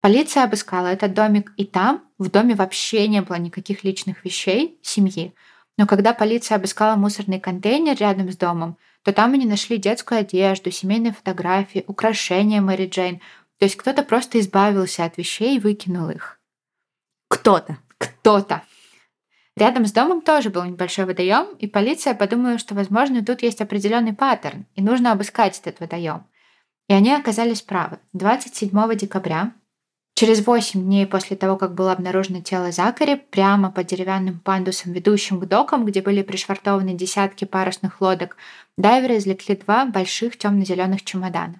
Полиция обыскала этот домик, и там, в доме вообще не было никаких личных вещей семьи. Но когда полиция обыскала мусорный контейнер рядом с домом, то там они нашли детскую одежду, семейные фотографии, украшения Мэри Джейн. То есть кто-то просто избавился от вещей и выкинул их. Кто-то. Кто-то. Рядом с домом тоже был небольшой водоем, и полиция подумала, что, возможно, тут есть определенный паттерн, и нужно обыскать этот водоем. И они оказались правы. 27 декабря, через 8 дней после того, как было обнаружено тело Закари, прямо по деревянным пандусам, ведущим к докам, где были пришвартованы десятки парусных лодок, дайверы извлекли два больших темно-зеленых чемодана.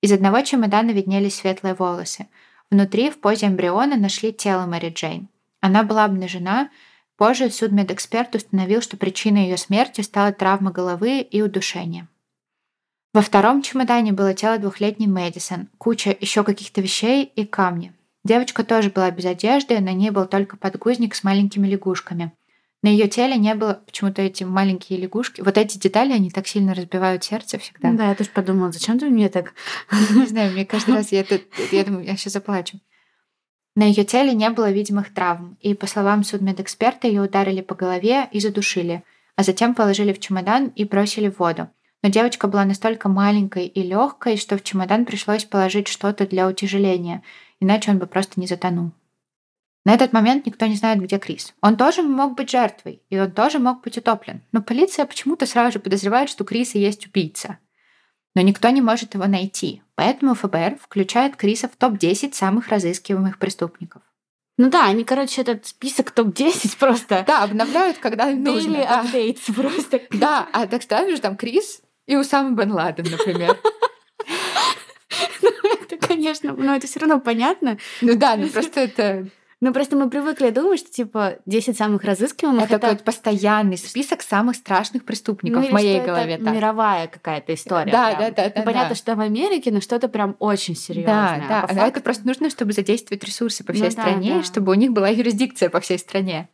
Из одного чемодана виднелись светлые волосы. Внутри, в позе эмбриона, нашли тело Мэри Джейн. Она была обнажена, Позже судмедэксперт установил, что причиной ее смерти стала травма головы и удушение. Во втором чемодане было тело двухлетней Мэдисон, куча еще каких-то вещей и камни. Девочка тоже была без одежды, на ней был только подгузник с маленькими лягушками. На ее теле не было почему-то эти маленькие лягушки. Вот эти детали, они так сильно разбивают сердце всегда. Да, я тоже подумала, зачем ты мне так... Не знаю, мне каждый раз я, это, я думаю, я сейчас заплачу. На ее теле не было видимых травм, и, по словам судмедэксперта, ее ударили по голове и задушили, а затем положили в чемодан и бросили в воду. Но девочка была настолько маленькой и легкой, что в чемодан пришлось положить что-то для утяжеления, иначе он бы просто не затонул. На этот момент никто не знает, где Крис. Он тоже мог быть жертвой, и он тоже мог быть утоплен. Но полиция почему-то сразу же подозревает, что Крис и есть убийца но никто не может его найти. Поэтому ФБР включает Криса в топ-10 самых разыскиваемых преступников. Ну да, они, короче, этот список топ-10 просто... Да, обновляют, когда нужно. Daily да. updates просто. Да, а так ставишь там Крис и Усама Бен Ладен, например. Ну, это, конечно, но это все равно понятно. Ну да, ну просто это... Ну, просто мы привыкли думать, что, типа, 10 самых разыскиваемых... Это, это... какой-то постоянный список самых страшных преступников ну, в моей голове. Это мировая какая-то история. Да, да, да, да. Ну, понятно, да. что в Америке, но что-то прям очень серьезное. Да, да. А факту... это просто нужно, чтобы задействовать ресурсы по всей ну, стране, да, да. чтобы у них была юрисдикция по всей стране.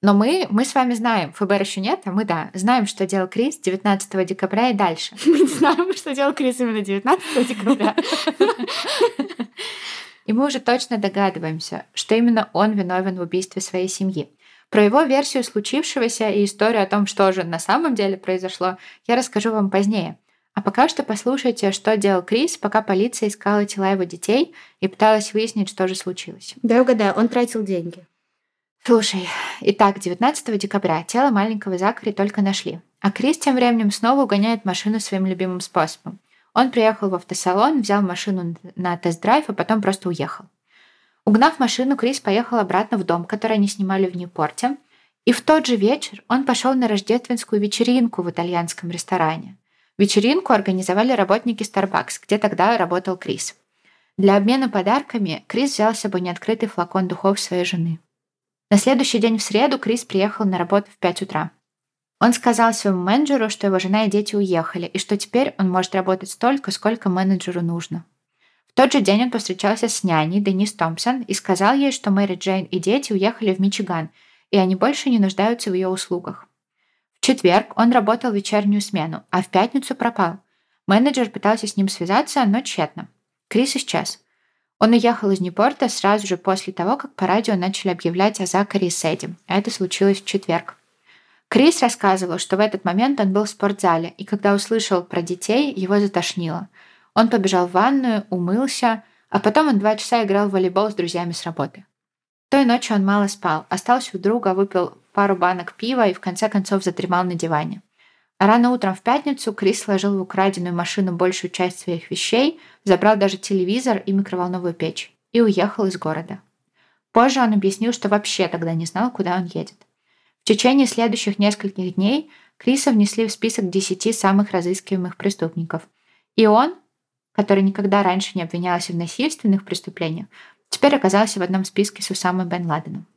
Но мы, мы с вами знаем, ФБР еще нет, а мы, да, знаем, что делал Крис 19 декабря и дальше. Мы знаем, что делал Крис именно 19 декабря. И мы уже точно догадываемся, что именно он виновен в убийстве своей семьи. Про его версию случившегося и историю о том, что же на самом деле произошло, я расскажу вам позднее. А пока что послушайте, что делал Крис, пока полиция искала тела его детей и пыталась выяснить, что же случилось. Да, угадаю, он тратил деньги. Слушай, итак, 19 декабря тело маленького Закари только нашли. А Крис тем временем снова угоняет машину своим любимым способом. Он приехал в автосалон, взял машину на тест-драйв, а потом просто уехал. Угнав машину, Крис поехал обратно в дом, который они снимали в Ньюпорте. И в тот же вечер он пошел на рождественскую вечеринку в итальянском ресторане. Вечеринку организовали работники Starbucks, где тогда работал Крис. Для обмена подарками Крис взял с собой неоткрытый флакон духов своей жены. На следующий день в среду Крис приехал на работу в 5 утра. Он сказал своему менеджеру, что его жена и дети уехали, и что теперь он может работать столько, сколько менеджеру нужно. В тот же день он повстречался с няней Денис Томпсон и сказал ей, что Мэри Джейн и дети уехали в Мичиган, и они больше не нуждаются в ее услугах. В четверг он работал вечернюю смену, а в пятницу пропал. Менеджер пытался с ним связаться, но тщетно. Крис исчез. Он уехал из Ньюпорта сразу же после того, как по радио начали объявлять о Закаре и Сэдди. Это случилось в четверг. Крис рассказывал, что в этот момент он был в спортзале, и когда услышал про детей, его затошнило. Он побежал в ванную, умылся, а потом он два часа играл в волейбол с друзьями с работы. Той ночью он мало спал, остался у друга, выпил пару банок пива и в конце концов задремал на диване. А рано утром в пятницу Крис сложил в украденную машину большую часть своих вещей, забрал даже телевизор и микроволновую печь и уехал из города. Позже он объяснил, что вообще тогда не знал, куда он едет. В течение следующих нескольких дней Криса внесли в список 10 самых разыскиваемых преступников. И он, который никогда раньше не обвинялся в насильственных преступлениях, теперь оказался в одном списке с Усамой бен Ладеном.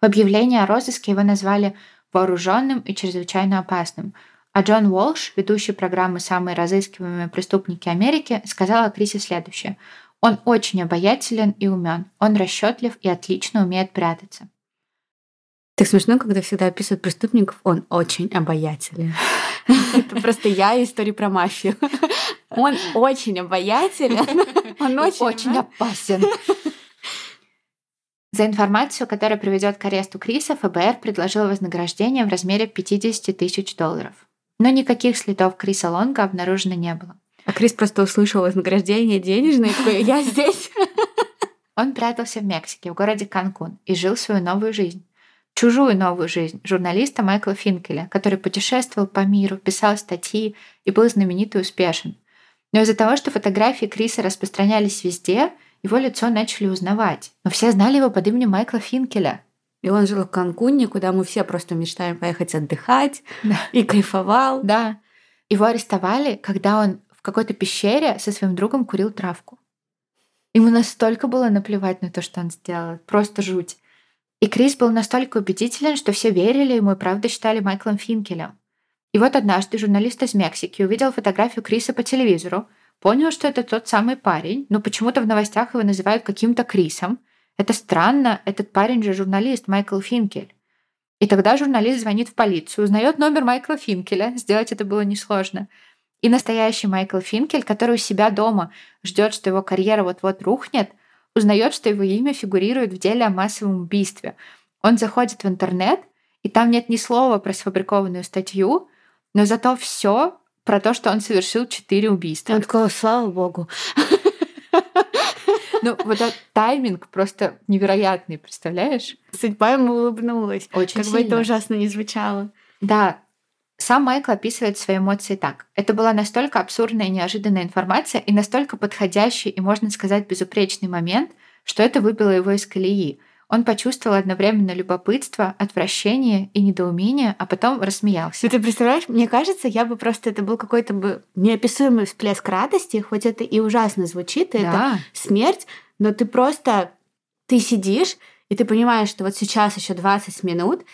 В объявлении о розыске его назвали вооруженным и чрезвычайно опасным – а Джон Уолш, ведущий программы «Самые разыскиваемые преступники Америки», сказал о Крисе следующее. «Он очень обаятелен и умен. Он расчетлив и отлично умеет прятаться». Так смешно, когда всегда описывают преступников, он очень обаятелен. Это просто я история про мафию. Он очень обаятелен. Он очень, очень опасен. За информацию, которая приведет к аресту Криса, ФБР предложил вознаграждение в размере 50 тысяч долларов но никаких следов Криса Лонга обнаружено не было. А Крис просто услышал вознаграждение денежное и такой «Я здесь!» Он прятался в Мексике, в городе Канкун, и жил свою новую жизнь. Чужую новую жизнь журналиста Майкла Финкеля, который путешествовал по миру, писал статьи и был знаменит и успешен. Но из-за того, что фотографии Криса распространялись везде, его лицо начали узнавать. Но все знали его под именем Майкла Финкеля. И он жил в Канкуне, куда мы все просто мечтаем поехать отдыхать, да. и кайфовал. Да. Его арестовали, когда он в какой-то пещере со своим другом курил травку. Ему настолько было наплевать на то, что он сделал. Просто жуть. И Крис был настолько убедителен, что все верили ему и правда считали Майклом Финкелем. И вот однажды журналист из Мексики увидел фотографию Криса по телевизору, понял, что это тот самый парень, но почему-то в новостях его называют каким-то Крисом, это странно, этот парень же журналист Майкл Финкель. И тогда журналист звонит в полицию, узнает номер Майкла Финкеля, сделать это было несложно. И настоящий Майкл Финкель, который у себя дома ждет, что его карьера вот-вот рухнет, узнает, что его имя фигурирует в деле о массовом убийстве. Он заходит в интернет, и там нет ни слова про сфабрикованную статью, но зато все про то, что он совершил четыре убийства. Он такой, слава богу. Ну, вот этот тайминг просто невероятный, представляешь? Судьба ему улыбнулась. Очень Как сильно. бы это ужасно не звучало. Да, сам Майкл описывает свои эмоции так. Это была настолько абсурдная и неожиданная информация и настолько подходящий и, можно сказать, безупречный момент, что это выбило его из колеи. Он почувствовал одновременно любопытство, отвращение и недоумение, а потом рассмеялся. Ну, ты представляешь, мне кажется, я бы просто это был какой-то бы неописуемый всплеск радости, хоть это и ужасно звучит, и да. это смерть, но ты просто ты сидишь и ты понимаешь, что вот сейчас еще 20 минут,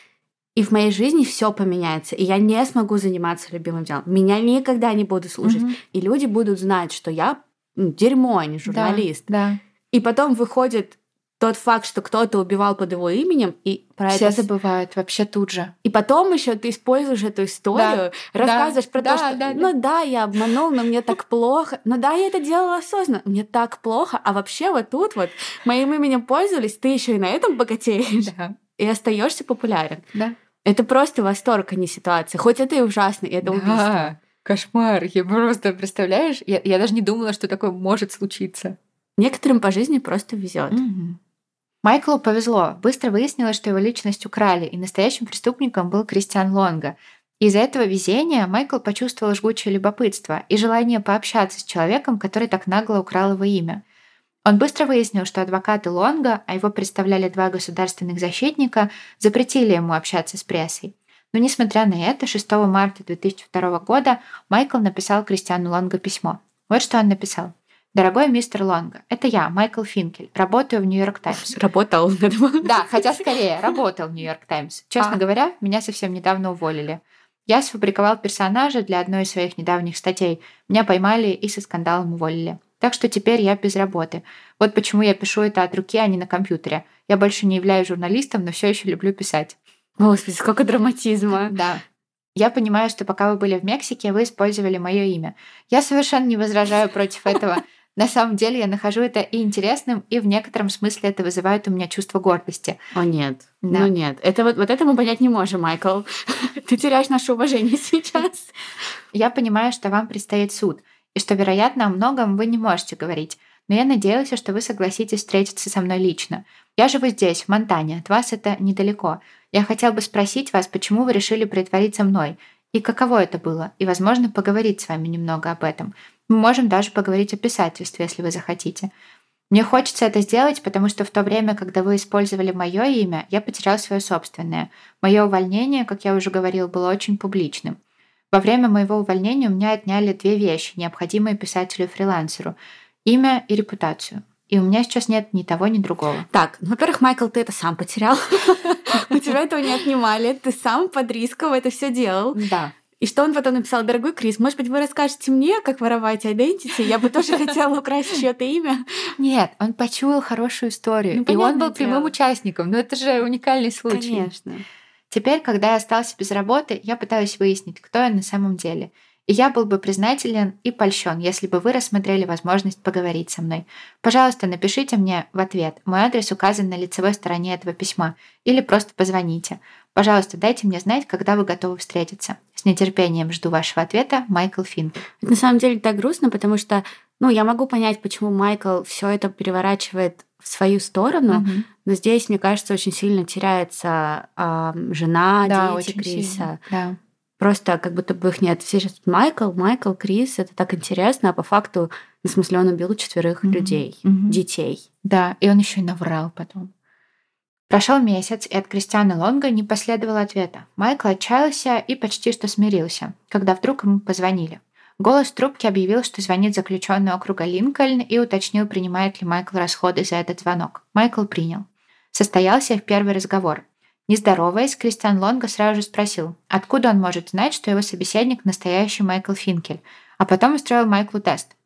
и в моей жизни все поменяется, и я не смогу заниматься любимым делом. Меня никогда не буду слушать. Угу. И люди будут знать, что я дерьмо, а не журналист. Да, да. И потом выходит тот факт, что кто-то убивал под его именем, и про Все это... забывают вообще тут же. И потом еще ты используешь эту историю, да, рассказываешь да, про да, то, что, да, ну да. да, я обманул, но мне так плохо, ну да, я это делала осознанно, мне так плохо, а вообще вот тут вот моим именем пользовались, ты еще и на этом богатеешь, да. и остаешься популярен. Да. Это просто восторг, а не ситуация. Хоть это и ужасно, и это да. убийство. Кошмар. Я просто, представляешь, я, я даже не думала, что такое может случиться. Некоторым по жизни просто везет. Угу. Майклу повезло. Быстро выяснилось, что его личность украли, и настоящим преступником был Кристиан Лонга. Из-за этого везения Майкл почувствовал жгучее любопытство и желание пообщаться с человеком, который так нагло украл его имя. Он быстро выяснил, что адвокаты Лонга, а его представляли два государственных защитника, запретили ему общаться с прессой. Но несмотря на это, 6 марта 2002 года Майкл написал Кристиану Лонга письмо. Вот что он написал. Дорогой мистер Лонга, это я, Майкл Финкель, работаю в Нью-Йорк Таймс. Работал. Да, хотя скорее, работал в Нью-Йорк Таймс. Честно а. говоря, меня совсем недавно уволили. Я сфабриковал персонажа для одной из своих недавних статей. Меня поймали и со скандалом уволили. Так что теперь я без работы. Вот почему я пишу это от руки, а не на компьютере. Я больше не являюсь журналистом, но все еще люблю писать. Господи, сколько драматизма. Да. Я понимаю, что пока вы были в Мексике, вы использовали мое имя. Я совершенно не возражаю против этого. На самом деле я нахожу это и интересным, и в некотором смысле это вызывает у меня чувство гордости. О нет, да. ну нет. Это вот, вот это мы понять не можем, Майкл. Ты теряешь наше уважение сейчас. Я понимаю, что вам предстоит суд, и что, вероятно, о многом вы не можете говорить. Но я надеялась, что вы согласитесь встретиться со мной лично. Я живу здесь, в Монтане, от вас это недалеко. Я хотел бы спросить вас, почему вы решили притвориться мной, и каково это было, и, возможно, поговорить с вами немного об этом. Мы можем даже поговорить о писательстве, если вы захотите. Мне хочется это сделать, потому что в то время, когда вы использовали мое имя, я потерял свое собственное. Мое увольнение, как я уже говорил, было очень публичным. Во время моего увольнения у меня отняли две вещи, необходимые писателю-фрилансеру – имя и репутацию. И у меня сейчас нет ни того, ни другого. Так, ну, во-первых, Майкл, ты это сам потерял. У тебя этого не отнимали. Ты сам под риском это все делал. Да. И что он потом написал, дорогой Крис, может быть, вы расскажете мне, как воровать identity? Я бы тоже хотела украсть чье-то имя. Нет, он почуял хорошую историю. Ну, и он был прямым участником. Ну, это же уникальный случай. Конечно. Теперь, когда я остался без работы, я пытаюсь выяснить, кто я на самом деле. И я был бы признателен и польщен, если бы вы рассмотрели возможность поговорить со мной. Пожалуйста, напишите мне в ответ. Мой адрес указан на лицевой стороне этого письма. Или просто позвоните. Пожалуйста, дайте мне знать, когда вы готовы встретиться. С нетерпением жду вашего ответа, Майкл Финн. На самом деле так грустно, потому что ну, я могу понять, почему Майкл все это переворачивает в свою сторону, угу. но здесь, мне кажется, очень сильно теряется э, жена, да, дети Криса. Сильно. Да. Просто как будто бы их нет. Все сейчас Майкл, Майкл, Крис, это так интересно, а по факту, в смысле, он убил четверых mm-hmm. людей, mm-hmm. детей. Да, и он еще и наврал потом. Прошел месяц, и от Кристиана Лонга не последовало ответа. Майкл отчаялся и почти что смирился, когда вдруг ему позвонили. Голос трубки объявил, что звонит заключенный округа Линкольн и уточнил, принимает ли Майкл расходы за этот звонок. Майкл принял. Состоялся их первый разговор. Не здороваясь, Кристиан Лонго сразу же спросил, откуда он может знать, что его собеседник – настоящий Майкл Финкель, а потом устроил Майклу тест.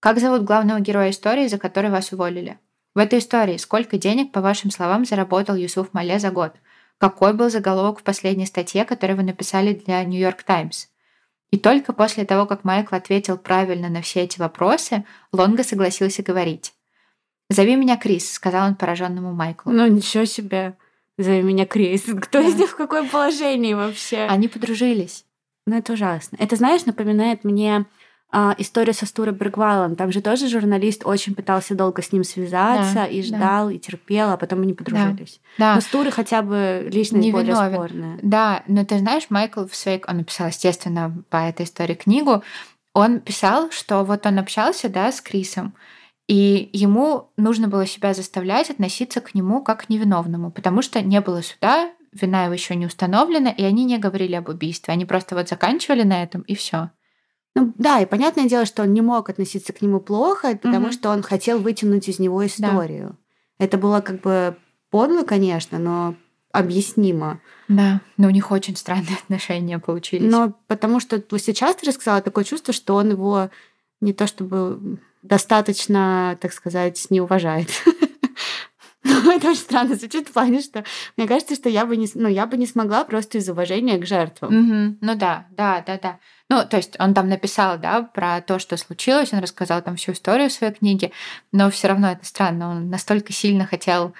Как зовут главного героя истории, за который вас уволили? В этой истории сколько денег, по вашим словам, заработал Юсуф Мале за год? Какой был заголовок в последней статье, которую вы написали для Нью-Йорк Таймс? И только после того, как Майкл ответил правильно на все эти вопросы, Лонго согласился говорить. «Зови меня Крис», — сказал он пораженному Майклу. Ну, ничего себе. Зови меня Крис. Кто да. из них в какое положение вообще? Они подружились. Ну, это ужасно. Это, знаешь, напоминает мне а, историю со Стурой Бергвалом. Там же тоже журналист очень пытался долго с ним связаться да, и ждал, да. и терпел, а потом они подружились. Да, да. Но Стуры хотя бы личность Не более виновен. спорная. Да, но ты знаешь, Майкл в своей... Он написал, естественно, по этой истории книгу. Он писал, что вот он общался, да, с Крисом, и ему нужно было себя заставлять относиться к нему как к невиновному, потому что не было суда, вина его еще не установлена, и они не говорили об убийстве. Они просто вот заканчивали на этом, и все. Ну да, и понятное дело, что он не мог относиться к нему плохо, потому угу. что он хотел вытянуть из него историю. Да. Это было как бы подло, конечно, но объяснимо. Да, но у них очень странные отношения получились. Но потому что сейчас ты рассказала такое чувство, что он его не то чтобы достаточно, так сказать, не уважает. Это очень странно звучит в плане, что мне кажется, что я бы не, ну, я бы не смогла просто из уважения к жертвам. Угу. Ну да, да, да, да. Ну, то есть он там написал, да, про то, что случилось, он рассказал там всю историю в своей книге, но все равно это странно. Он настолько сильно хотел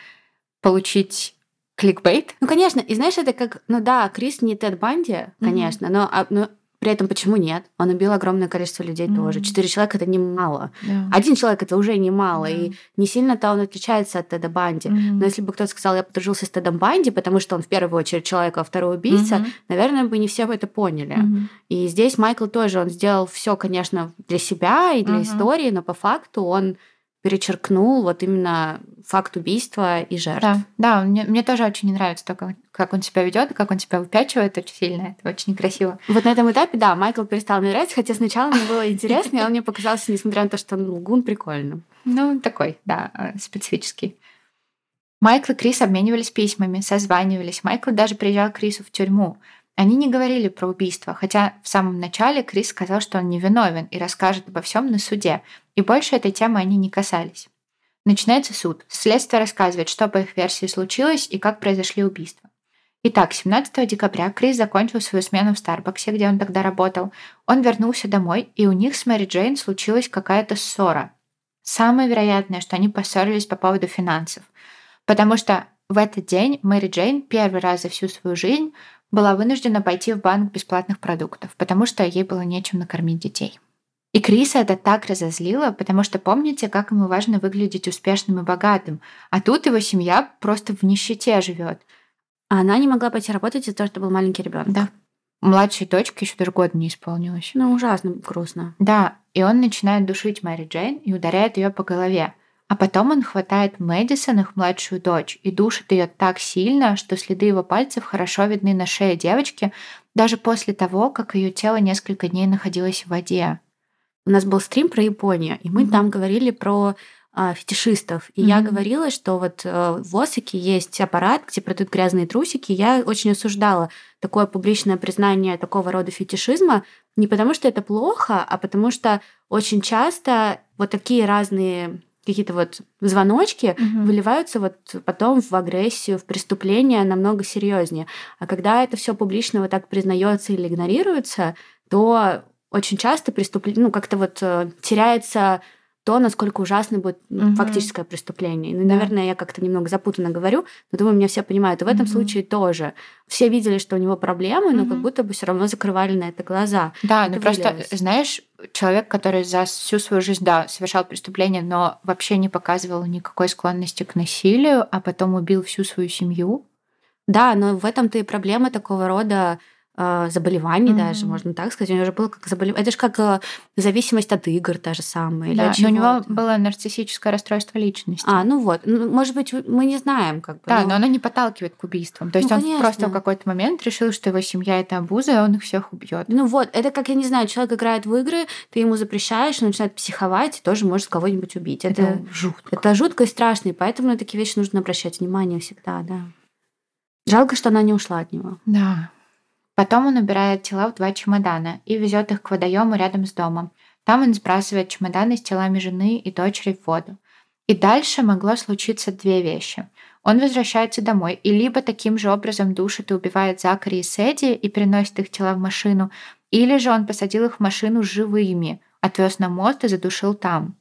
получить кликбейт. Ну, конечно, и знаешь, это как, ну да, Крис не Тед Банди, конечно, mm-hmm. но, а, но при этом почему нет? Он убил огромное количество людей mm-hmm. тоже. Четыре человека это немало. Yeah. Один человек это уже немало. Yeah. И не сильно-то он отличается от Теда Банди. Mm-hmm. Но если бы кто-то сказал, я подружился с Тедом Банди, потому что он в первую очередь человек, а второй убийца, mm-hmm. наверное, бы не все бы это поняли. Mm-hmm. И здесь Майкл тоже, он сделал все, конечно, для себя и для mm-hmm. истории, но по факту он перечеркнул вот именно факт убийства и жертв. Да, да мне, мне тоже очень не нравится то, как, как он себя ведет, как он себя выпячивает очень сильно. Это очень красиво. Вот на этом этапе, да, Майкл перестал мне нравиться, хотя сначала мне было интересно, и он мне показался, несмотря на то, что он лгун, прикольным. Ну, такой, да, э, специфический. Майкл и Крис обменивались письмами, созванивались. Майкл даже приезжал к Крису в тюрьму. Они не говорили про убийство, хотя в самом начале Крис сказал, что он невиновен и расскажет обо всем на суде, и больше этой темы они не касались. Начинается суд. Следствие рассказывает, что по их версии случилось и как произошли убийства. Итак, 17 декабря Крис закончил свою смену в Старбаксе, где он тогда работал. Он вернулся домой, и у них с Мэри Джейн случилась какая-то ссора. Самое вероятное, что они поссорились по поводу финансов. Потому что в этот день Мэри Джейн первый раз за всю свою жизнь была вынуждена пойти в банк бесплатных продуктов, потому что ей было нечем накормить детей. И Криса это так разозлило, потому что помните, как ему важно выглядеть успешным и богатым, а тут его семья просто в нищете живет. А она не могла пойти работать из-за того, что был маленький ребенок. Да. Младшей дочке еще даже год не исполнилось. Ну, ужасно грустно. Да, и он начинает душить Мэри Джейн и ударяет ее по голове. А потом он хватает Мэдисон, их младшую дочь, и душит ее так сильно, что следы его пальцев хорошо видны на шее девочки, даже после того, как ее тело несколько дней находилось в воде. У нас был стрим про Японию, и мы mm-hmm. там говорили про а, фетишистов. И mm-hmm. я говорила, что вот а, в Осаке есть аппарат, где продают грязные трусики. Я очень осуждала такое публичное признание такого рода фетишизма не потому, что это плохо, а потому что очень часто вот такие разные какие-то вот звоночки угу. выливаются вот потом в агрессию, в преступление намного серьезнее. А когда это все публично вот так признается или игнорируется, то очень часто преступление, ну как-то вот э, теряется то, насколько ужасно будет угу. фактическое преступление. Ну, да. наверное, я как-то немного запутанно говорю, но думаю, меня все понимают. И в этом угу. случае тоже. Все видели, что у него проблемы, но угу. как будто бы все равно закрывали на это глаза. Да, это ну просто, знаешь, человек, который за всю свою жизнь, да, совершал преступление, но вообще не показывал никакой склонности к насилию, а потом убил всю свою семью. Да, но в этом-то и проблема такого рода заболеваний mm-hmm. даже, можно так сказать. У него уже было как заболевание. Это же как э, зависимость от игр та же самая. Да, но у него было нарциссическое расстройство личности. А, ну вот. Ну, может быть, мы не знаем, как бы. Да, но, но оно не подталкивает к убийствам. То есть ну, он конечно. просто в какой-то момент решил, что его семья это обуза, и он их всех убьет. Ну вот, это как, я не знаю, человек играет в игры, ты ему запрещаешь, он начинает психовать, и тоже может кого-нибудь убить. Это, это жутко. Это жутко и страшно, и поэтому на такие вещи нужно обращать внимание всегда, да. Жалко, что она не ушла от него. Да. Потом он убирает тела в два чемодана и везет их к водоему рядом с домом. Там он сбрасывает чемоданы с телами жены и дочери в воду. И дальше могло случиться две вещи. Он возвращается домой и либо таким же образом душит и убивает Закари и Сэдди и переносит их тела в машину, или же он посадил их в машину живыми, отвез на мост и задушил там.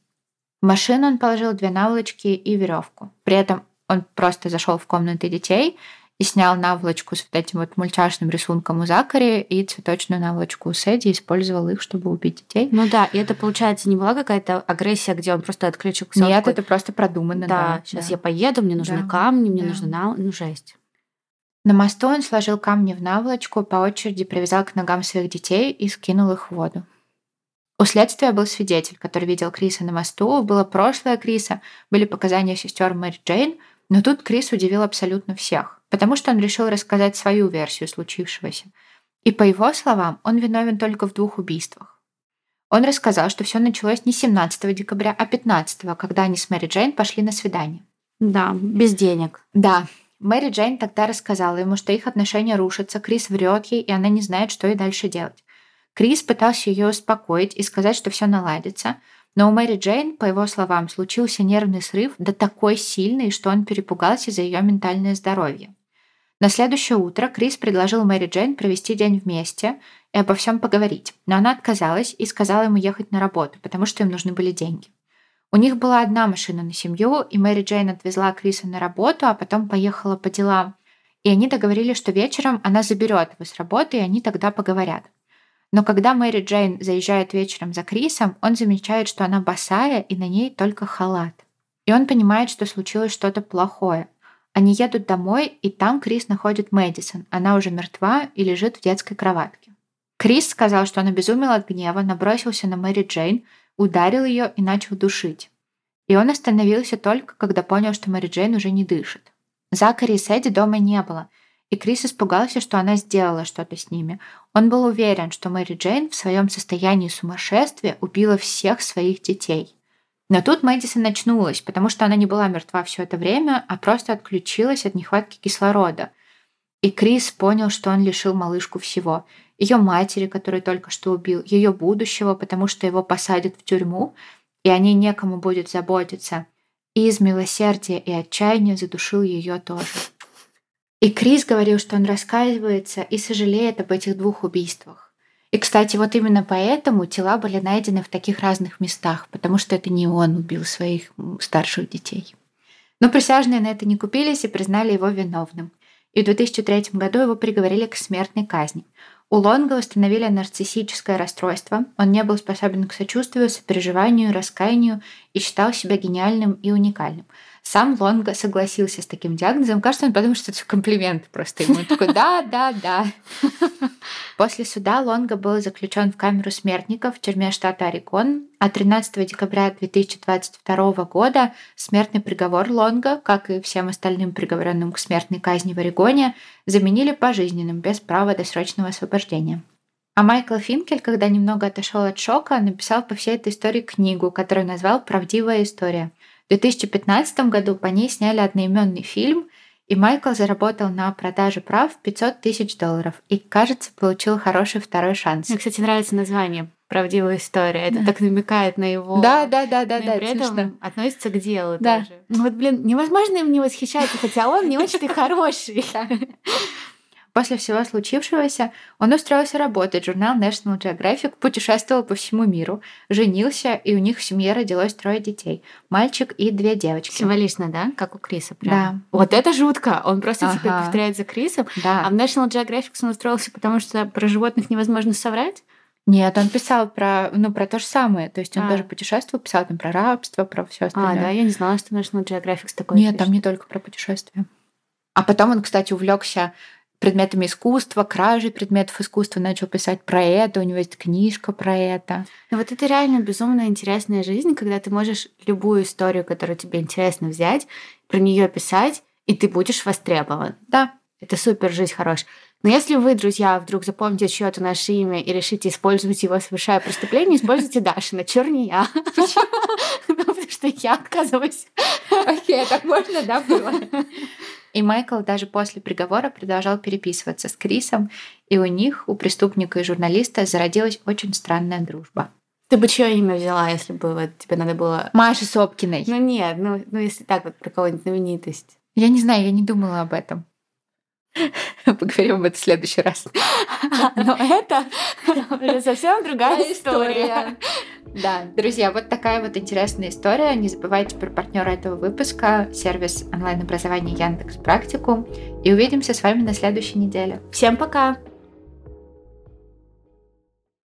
В машину он положил две наволочки и веревку. При этом он просто зашел в комнаты детей – и снял наволочку с вот этим вот мультяшным рисунком у Закари и цветочную наволочку у Сэдди, использовал их, чтобы убить детей. Ну да, и это, получается, не была какая-то агрессия, где он просто отключил кусок. Нет, это просто продумано. Да, да сейчас да. я поеду, мне нужны да. камни, мне да. нужны нав... ну жесть. На мосту он сложил камни в наволочку, по очереди привязал к ногам своих детей и скинул их в воду. У следствия был свидетель, который видел Криса на мосту, было прошлое Криса, были показания сестер Мэри Джейн, но тут Крис удивил абсолютно всех потому что он решил рассказать свою версию случившегося. И по его словам, он виновен только в двух убийствах. Он рассказал, что все началось не 17 декабря, а 15, когда они с Мэри Джейн пошли на свидание. Да, без денег. Да. Мэри Джейн тогда рассказала ему, что их отношения рушатся, Крис врет ей, и она не знает, что ей дальше делать. Крис пытался ее успокоить и сказать, что все наладится, но у Мэри Джейн, по его словам, случился нервный срыв, да такой сильный, что он перепугался за ее ментальное здоровье. На следующее утро Крис предложил Мэри Джейн провести день вместе и обо всем поговорить, но она отказалась и сказала ему ехать на работу, потому что им нужны были деньги. У них была одна машина на семью, и Мэри Джейн отвезла Криса на работу, а потом поехала по делам. И они договорились, что вечером она заберет его с работы, и они тогда поговорят. Но когда Мэри Джейн заезжает вечером за Крисом, он замечает, что она босая и на ней только халат. И он понимает, что случилось что-то плохое. Они едут домой, и там Крис находит Мэдисон. Она уже мертва и лежит в детской кроватке. Крис сказал, что он обезумел от гнева, набросился на Мэри Джейн, ударил ее и начал душить. И он остановился только, когда понял, что Мэри Джейн уже не дышит. Закари и Сэдди дома не было – и Крис испугался, что она сделала что-то с ними. Он был уверен, что Мэри Джейн в своем состоянии сумасшествия убила всех своих детей. Но тут Мэдисон очнулась, потому что она не была мертва все это время, а просто отключилась от нехватки кислорода. И Крис понял, что он лишил малышку всего. Ее матери, которую только что убил, ее будущего, потому что его посадят в тюрьму, и о ней некому будет заботиться. И из милосердия и отчаяния задушил ее тоже. И Крис говорил, что он раскаивается и сожалеет об этих двух убийствах. И, кстати, вот именно поэтому тела были найдены в таких разных местах, потому что это не он убил своих старших детей. Но присяжные на это не купились и признали его виновным. И в 2003 году его приговорили к смертной казни. У Лонга установили нарциссическое расстройство. Он не был способен к сочувствию, сопереживанию, раскаянию и считал себя гениальным и уникальным. Сам Лонга согласился с таким диагнозом. Кажется, он подумал, что это комплимент просто ему. Он такой, да, да, да. После суда Лонга был заключен в камеру смертников в тюрьме штата Орегон, а 13 декабря 2022 года смертный приговор Лонга, как и всем остальным приговоренным к смертной казни в Орегоне, заменили пожизненным без права досрочного освобождения. А Майкл Финкель, когда немного отошел от шока, написал по всей этой истории книгу, которую назвал «Правдивая история». В 2015 году по ней сняли одноименный фильм, и Майкл заработал на продаже прав 500 тысяч долларов и, кажется, получил хороший второй шанс. Мне, кстати, нравится название «Правдивая история». Это так намекает на его... Да, да, да, да, да. При этом относится к делу да. тоже. Ну вот, блин, невозможно им не восхищаться, хотя он не очень-то хороший. После всего случившегося он устроился работать в журнал National Geographic, путешествовал по всему миру, женился, и у них в семье родилось трое детей. Мальчик и две девочки. Символично, да? Как у Криса прям. Да. Вот это жутко. Он просто ага. теперь повторяет за Крисом. Да. А в National Geographic он устроился, потому что про животных невозможно соврать? Нет, он писал про, ну, про то же самое. То есть он а. тоже путешествовал, писал там про рабство, про все остальное. А, да, я не знала, что National Geographic такой. Нет, пишет. там не только про путешествия. А потом он, кстати, увлекся предметами искусства, кражей предметов искусства, начал писать про это, у него есть книжка про это. Ну вот это реально безумно интересная жизнь, когда ты можешь любую историю, которую тебе интересно взять, про нее писать, и ты будешь востребован. Да. Это супер жизнь хорошая. Но если вы, друзья, вдруг запомните чье-то наше имя и решите использовать его, совершая преступление, используйте Дашина, чёр не я. Почему? Потому что я отказываюсь. Окей, так можно, да, было? И Майкл даже после приговора продолжал переписываться с Крисом, и у них, у преступника и журналиста, зародилась очень странная дружба. Ты бы чье имя взяла, если бы вот, тебе надо было... Маши Сопкиной. Ну нет, ну, ну если так вот про кого-нибудь знаменитость. Я не знаю, я не думала об этом. Поговорим об этом в следующий раз. Но это совсем другая история. Да, друзья, вот такая вот интересная история. Не забывайте про партнера этого выпуска, сервис онлайн-образования Яндекс Практикум. И увидимся с вами на следующей неделе. Всем пока!